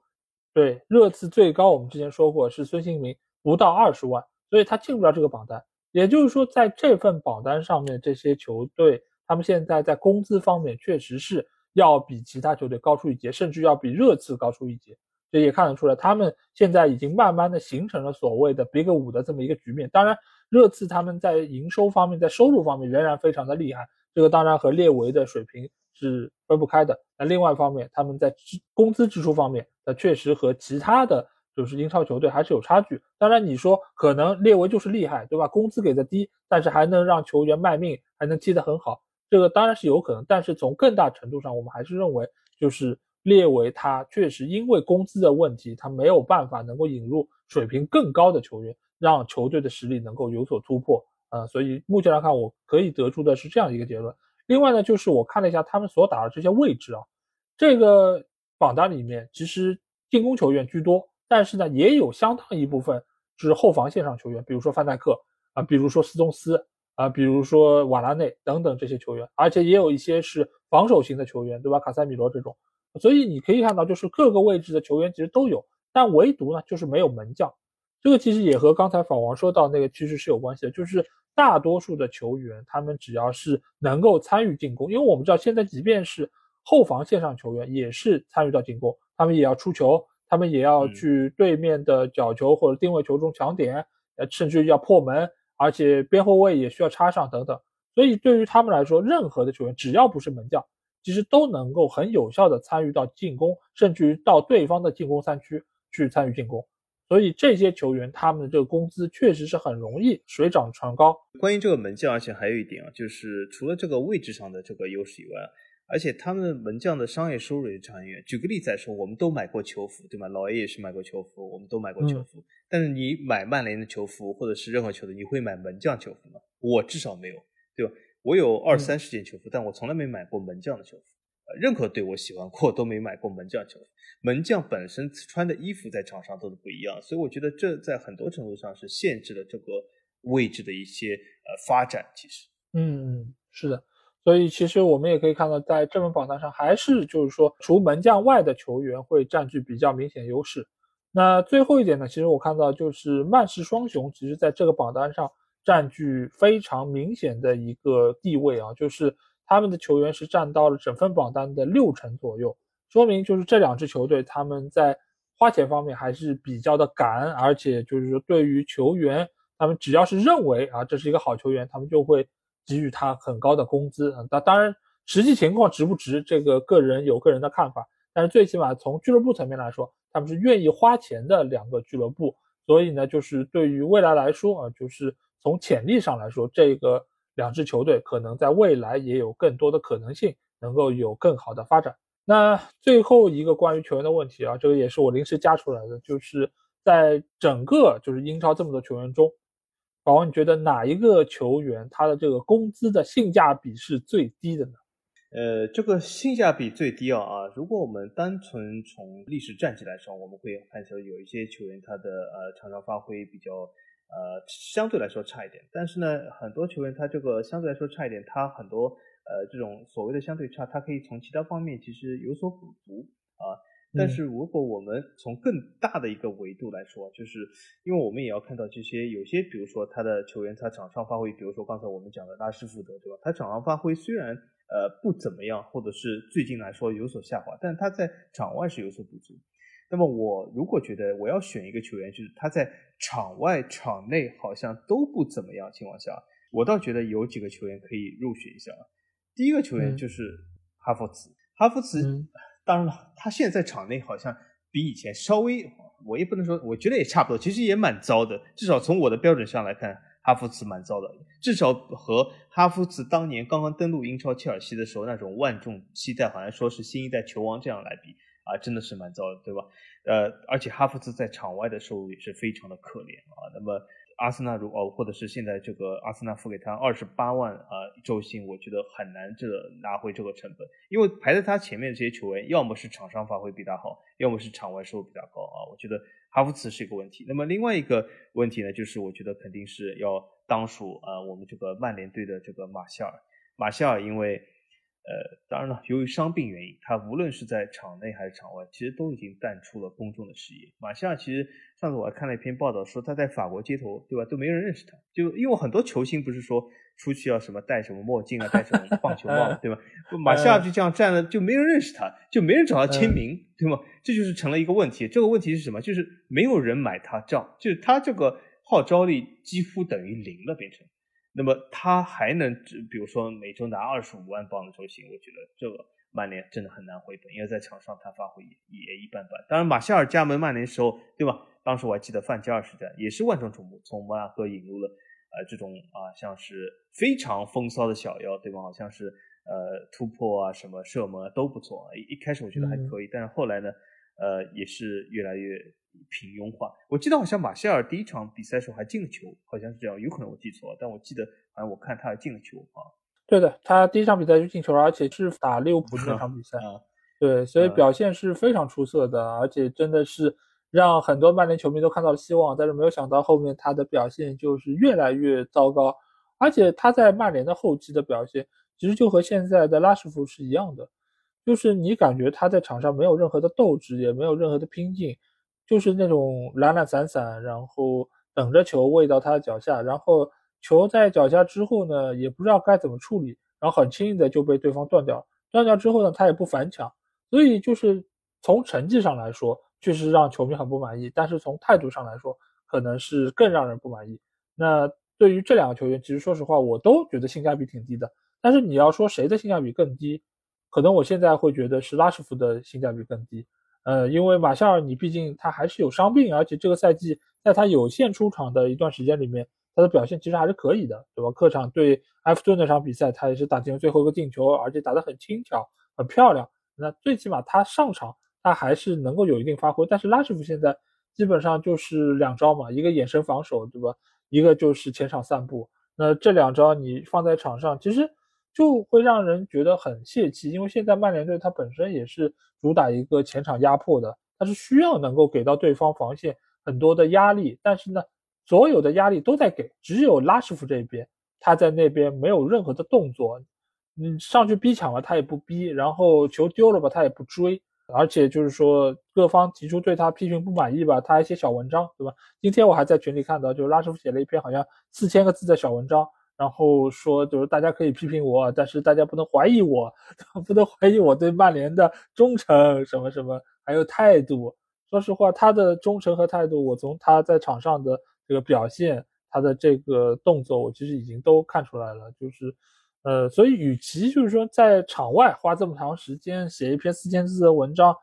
对，热刺最高我们之前说过是孙兴民，不到二十万，所以他进不了这个榜单。也就是说，在这份榜单上面，这些球队他们现在在工资方面确实是。要比其他球队高出一截，甚至要比热刺高出一截，这也看得出来，他们现在已经慢慢的形成了所谓的 Big 五的这么一个局面。当然，热刺他们在营收方面，在收入方面仍然非常的厉害，这个当然和列维的水平是分不开的。那另外一方面，他们在支工资支出方面，那确实和其他的就是英超球队还是有差距。当然，你说可能列维就是厉害，对吧？工资给的低，但是还能让球员卖命，还能踢得很好。这个当然是有可能，但是从更大程度上，我们还是认为，就是列维他确实因为工资的问题，他没有办法能够引入水平更高的球员，让球队的实力能够有所突破。呃，所以目前来看，我可以得出的是这样一个结论。另外呢，就是我看了一下他们所打的这些位置啊，这个榜单里面其实进攻球员居多，但是呢，也有相当一部分是后防线上球员，比如说范戴克啊，比如说斯通斯。啊，比如说瓦拉内等等这些球员，而且也有一些是防守型的球员，对吧？卡塞米罗这种，所以你可以看到，就是各个位置的球员其实都有，但唯独呢就是没有门将。这个其实也和刚才法王说到那个趋势是有关系的，就是大多数的球员他们只要是能够参与进攻，因为我们知道现在即便是后防线上球员也是参与到进攻，他们也要出球，他们也要去对面的角球或者定位球中抢点，呃，甚至要破门。而且边后卫也需要插上等等，所以对于他们来说，任何的球员只要不是门将，其实都能够很有效的参与到进攻，甚至于到对方的进攻三区去参与进攻。所以这些球员他们的这个工资确实是很容易水涨船高。关于这个门将，而且还有一点啊，就是除了这个位置上的这个优势以外。而且他们门将的商业收入也长远。举个例子来说，我们都买过球服，对吗？老 A 也是买过球服，我们都买过球服。但是你买曼联的球服，或者是任何球队，你会买门将球服吗？我至少没有，对吧？我有二三十件球服，但我从来没买过门将的球服。任何队我喜欢过 都没买过门将球服。门将本身穿的衣服在场上都是不一样，所以我觉得这在很多程度上是限制了这个位置的一些呃发展。其实，嗯，是的。所以其实我们也可以看到，在这份榜单上，还是就是说，除门将外的球员会占据比较明显优势。那最后一点呢，其实我看到就是曼市双雄，其实在这个榜单上占据非常明显的一个地位啊，就是他们的球员是占到了整份榜单的六成左右，说明就是这两支球队他们在花钱方面还是比较的敢，而且就是说对于球员，他们只要是认为啊这是一个好球员，他们就会。给予他很高的工资啊，那当然实际情况值不值，这个个人有个人的看法。但是最起码从俱乐部层面来说，他们是愿意花钱的两个俱乐部。所以呢，就是对于未来来说啊，就是从潜力上来说，这个两支球队可能在未来也有更多的可能性，能够有更好的发展。那最后一个关于球员的问题啊，这个也是我临时加出来的，就是在整个就是英超这么多球员中。宝宝，你觉得哪一个球员他的这个工资的性价比是最低的呢？呃，这个性价比最低啊啊！如果我们单纯从历史战绩来说，我们会看出有一些球员他的呃场上发挥比较呃相对来说差一点，但是呢，很多球员他这个相对来说差一点，他很多呃这种所谓的相对差，他可以从其他方面其实有所补足啊。但是如果我们从更大的一个维度来说，就是因为我们也要看到这些有些，比如说他的球员他场上发挥，比如说刚才我们讲的拉什福德，对吧？他场上发挥虽然呃不怎么样，或者是最近来说有所下滑，但他在场外是有所补足。那么我如果觉得我要选一个球员，就是他在场外场内好像都不怎么样情况下，我倒觉得有几个球员可以入选一下。第一个球员就是哈弗茨，哈弗茨。当然了，他现在场内好像比以前稍微，我也不能说，我觉得也差不多，其实也蛮糟的。至少从我的标准上来看，哈弗茨蛮糟的。至少和哈弗茨当年刚刚登陆英超切尔西的时候那种万众期待，好像说是新一代球王这样来比啊，真的是蛮糟的，对吧？呃，而且哈弗茨在场外的收入也是非常的可怜啊。那么。阿森纳如哦，或者是现在这个阿森纳付给他二十八万啊周薪，我觉得很难这拿回这个成本，因为排在他前面的这些球员，要么是场上发挥比他好，要么是场外收入比他高啊。我觉得哈弗茨是一个问题。那么另外一个问题呢，就是我觉得肯定是要当属啊我们这个曼联队的这个马夏尔，马夏尔因为。呃，当然了，由于伤病原因，他无论是在场内还是场外，其实都已经淡出了公众的视野。马夏尔其实上次我还看了一篇报道，说他在法国街头，对吧，都没人认识他。就因为很多球星不是说出去要什么戴什么墨镜啊，戴什么棒球帽，对吧？马夏尔就这样站了，就没人认识他，就没人找他签名，对吗？这就是成了一个问题。这个问题是什么？就是没有人买他账，就是他这个号召力几乎等于零了，变成。那么他还能，比如说每周拿二十五万镑的周薪，我觉得这个曼联真的很难回本，因为在场上他发挥也也一般般。当然，马夏尔加盟曼联时候，对吧？当时我还记得范加尔时代也是万众瞩目，从摩纳哥引入了呃这种啊像是非常风骚的小妖，对吧？好像是呃突破啊什么射门都不错，一一开始我觉得还可以，但是后来呢，呃也是越来越。平庸化，我记得好像马歇尔第一场比赛时候还进了球，好像是这样，有可能我记错了，但我记得好像我看他还进了球啊。对的，他第一场比赛就进球了，而且是打利物浦那场比赛。对，所以表现是非常出色的，而且真的是让很多曼联球迷都看到了希望。但是没有想到后面他的表现就是越来越糟糕，而且他在曼联的后期的表现其实就和现在的拉什福是一样的，就是你感觉他在场上没有任何的斗志，也没有任何的拼劲。就是那种懒懒散散，然后等着球喂到他的脚下，然后球在脚下之后呢，也不知道该怎么处理，然后很轻易的就被对方断掉。断掉之后呢，他也不反抢，所以就是从成绩上来说，确实让球迷很不满意。但是从态度上来说，可能是更让人不满意。那对于这两个球员，其实说实话，我都觉得性价比挺低的。但是你要说谁的性价比更低，可能我现在会觉得是拉什福德性价比更低。呃，因为马夏尔，你毕竟他还是有伤病，而且这个赛季在他有限出场的一段时间里面，他的表现其实还是可以的，对吧？客场对埃弗顿那场比赛，他也是打进了最后一个进球，而且打得很轻巧、很漂亮。那最起码他上场，他还是能够有一定发挥。但是拉什福现在基本上就是两招嘛，一个眼神防守，对吧？一个就是前场散步。那这两招你放在场上，其实。就会让人觉得很泄气，因为现在曼联队他本身也是主打一个前场压迫的，他是需要能够给到对方防线很多的压力，但是呢，所有的压力都在给，只有拉什福这边他在那边没有任何的动作，嗯，上去逼抢了他也不逼，然后球丢了吧他也不追，而且就是说各方提出对他批评不满意吧，他还写小文章，对吧？今天我还在群里看到，就拉什福写了一篇好像四千个字的小文章。然后说，就是大家可以批评我，但是大家不能怀疑我，不能怀疑我对曼联的忠诚，什么什么，还有态度。说实话，他的忠诚和态度，我从他在场上的这个表现，他的这个动作，我其实已经都看出来了。就是，呃，所以与其就是说在场外花这么长时间写一篇四千字的文章，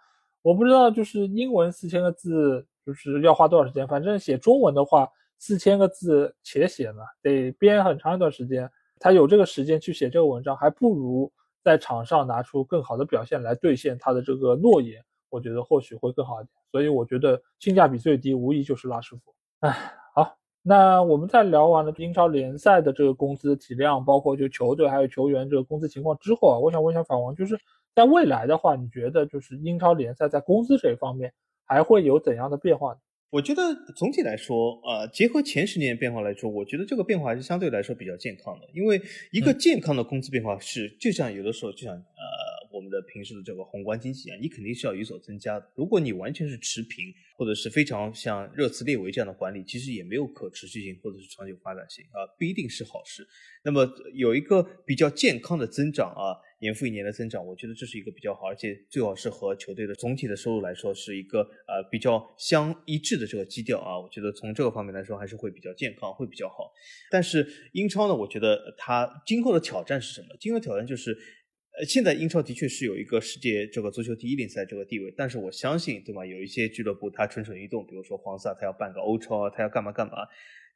我不知道就是英文四千个字就是要花多少时间，反正写中文的话。四千个字且写呢，得编很长一段时间。他有这个时间去写这个文章，还不如在场上拿出更好的表现来兑现他的这个诺言。我觉得或许会更好一点。所以我觉得性价比最低，无疑就是拉师傅。哎，好，那我们在聊完了英超联赛的这个工资体量，包括就球队还有球员这个工资情况之后啊，我想问一下法王，就是在未来的话，你觉得就是英超联赛在工资这一方面还会有怎样的变化呢？我觉得总体来说，呃，结合前十年变化来说，我觉得这个变化还是相对来说比较健康的。因为一个健康的工资变化是，就像有的时候，就像呃，我们的平时的这个宏观经济啊，你肯定是要有所增加的。如果你完全是持平，或者是非常像热刺列维这样的管理，其实也没有可持续性或者是长久发展性啊，不一定是好事。那么有一个比较健康的增长啊，年复一年的增长，我觉得这是一个比较好，而且最好是和球队的总体的收入来说是一个呃比较相一致的这个基调啊。我觉得从这个方面来说还是会比较健康，会比较好。但是英超呢，我觉得它今后的挑战是什么？今后挑战就是。呃，现在英超的确是有一个世界这个足球第一联赛这个地位，但是我相信，对吧？有一些俱乐部它蠢蠢欲动，比如说黄萨，他要办个欧超，他要干嘛干嘛。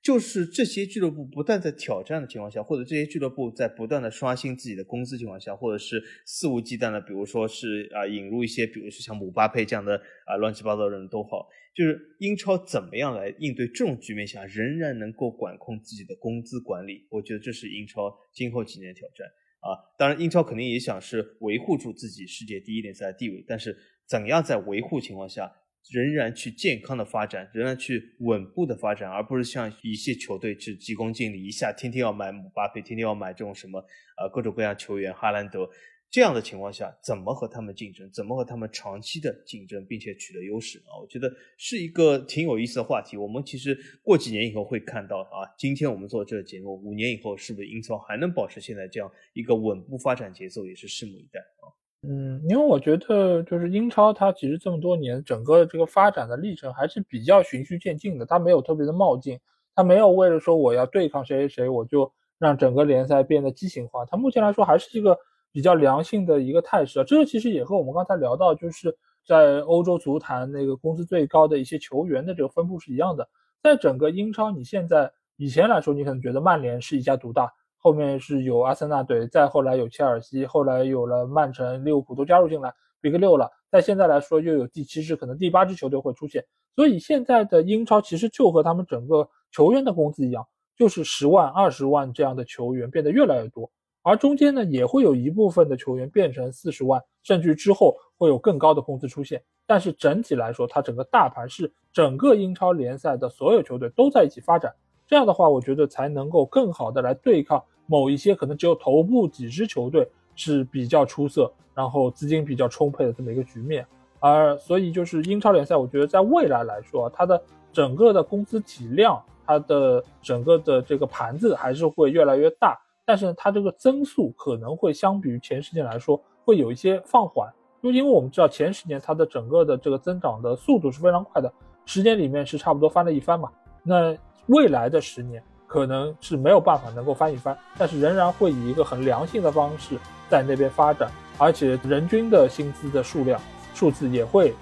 就是这些俱乐部不断在挑战的情况下，或者这些俱乐部在不断的刷新自己的工资情况下，或者是肆无忌惮的，比如说是啊引入一些，比如说像姆巴佩这样的啊乱七八糟的人都好，就是英超怎么样来应对这种局面下，仍然能够管控自己的工资管理，我觉得这是英超今后几年的挑战。啊，当然，英超肯定也想是维护住自己世界第一联赛的地位，但是怎样在维护情况下，仍然去健康的发展，仍然去稳步的发展，而不是像一些球队去急功近利，一下天天要买姆巴佩，天天要买这种什么呃各种各样球员，哈兰德。这样的情况下，怎么和他们竞争？怎么和他们长期的竞争，并且取得优势啊？我觉得是一个挺有意思的话题。我们其实过几年以后会看到啊，今天我们做这个节目，五年以后是不是英超还能保持现在这样一个稳步发展节奏，也是拭目以待啊。嗯，因为我觉得就是英超它其实这么多年整个这个发展的历程还是比较循序渐进的，它没有特别的冒进，它没有为了说我要对抗谁谁谁，我就让整个联赛变得畸形化。它目前来说还是一个。比较良性的一个态势啊，这个其实也和我们刚才聊到，就是在欧洲足坛那个工资最高的一些球员的这个分布是一样的。在整个英超，你现在以前来说，你可能觉得曼联是一家独大，后面是有阿森纳队，再后来有切尔西，后来有了曼城、利物浦都加入进来，Big 六了。在现在来说，又有第七支，可能第八支球队会出现。所以现在的英超其实就和他们整个球员的工资一样，就是十万、二十万这样的球员变得越来越多。而中间呢，也会有一部分的球员变成四十万，甚至之后会有更高的工资出现。但是整体来说，它整个大盘是整个英超联赛的所有球队都在一起发展。这样的话，我觉得才能够更好的来对抗某一些可能只有头部几支球队是比较出色，然后资金比较充沛的这么一个局面。而所以就是英超联赛，我觉得在未来来说，它的整个的工资体量，它的整个的这个盘子还是会越来越大。但是它这个增速可能会相比于前十年来说会有一些放缓，就因为我们知道前十年它的整个的这个增长的速度是非常快的，十年里面是差不多翻了一番嘛。那未来的十年可能是没有办法能够翻一番，但是仍然会以一个很良性的方式在那边发展，而且人均的薪资的数量数字也会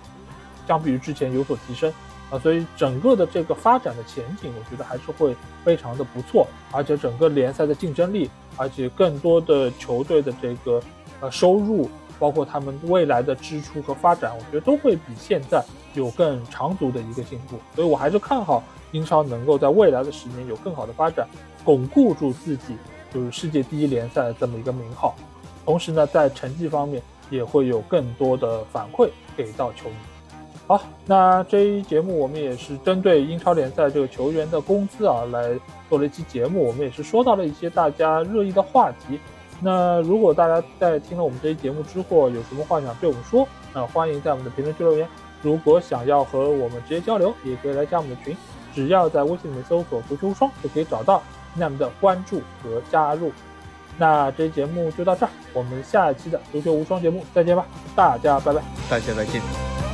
相比于之前有所提升。啊，所以整个的这个发展的前景，我觉得还是会非常的不错，而且整个联赛的竞争力，而且更多的球队的这个呃收入，包括他们未来的支出和发展，我觉得都会比现在有更长足的一个进步。所以我还是看好英超能够在未来的十年有更好的发展，巩固住自己就是世界第一联赛的这么一个名号，同时呢，在成绩方面也会有更多的反馈给到球迷。好，那这一节目我们也是针对英超联赛这个球员的工资啊来做了一期节目，我们也是说到了一些大家热议的话题。那如果大家在听了我们这期节目之后有什么话想对我们说，那欢迎在我们的评论区留言。如果想要和我们直接交流，也可以来加我们的群，只要在微信里面搜索“足球无双”就可以找到那们的关注和加入。那这期节目就到这儿，我们下一期的足球无双节目再见吧，大家拜拜，大家再见。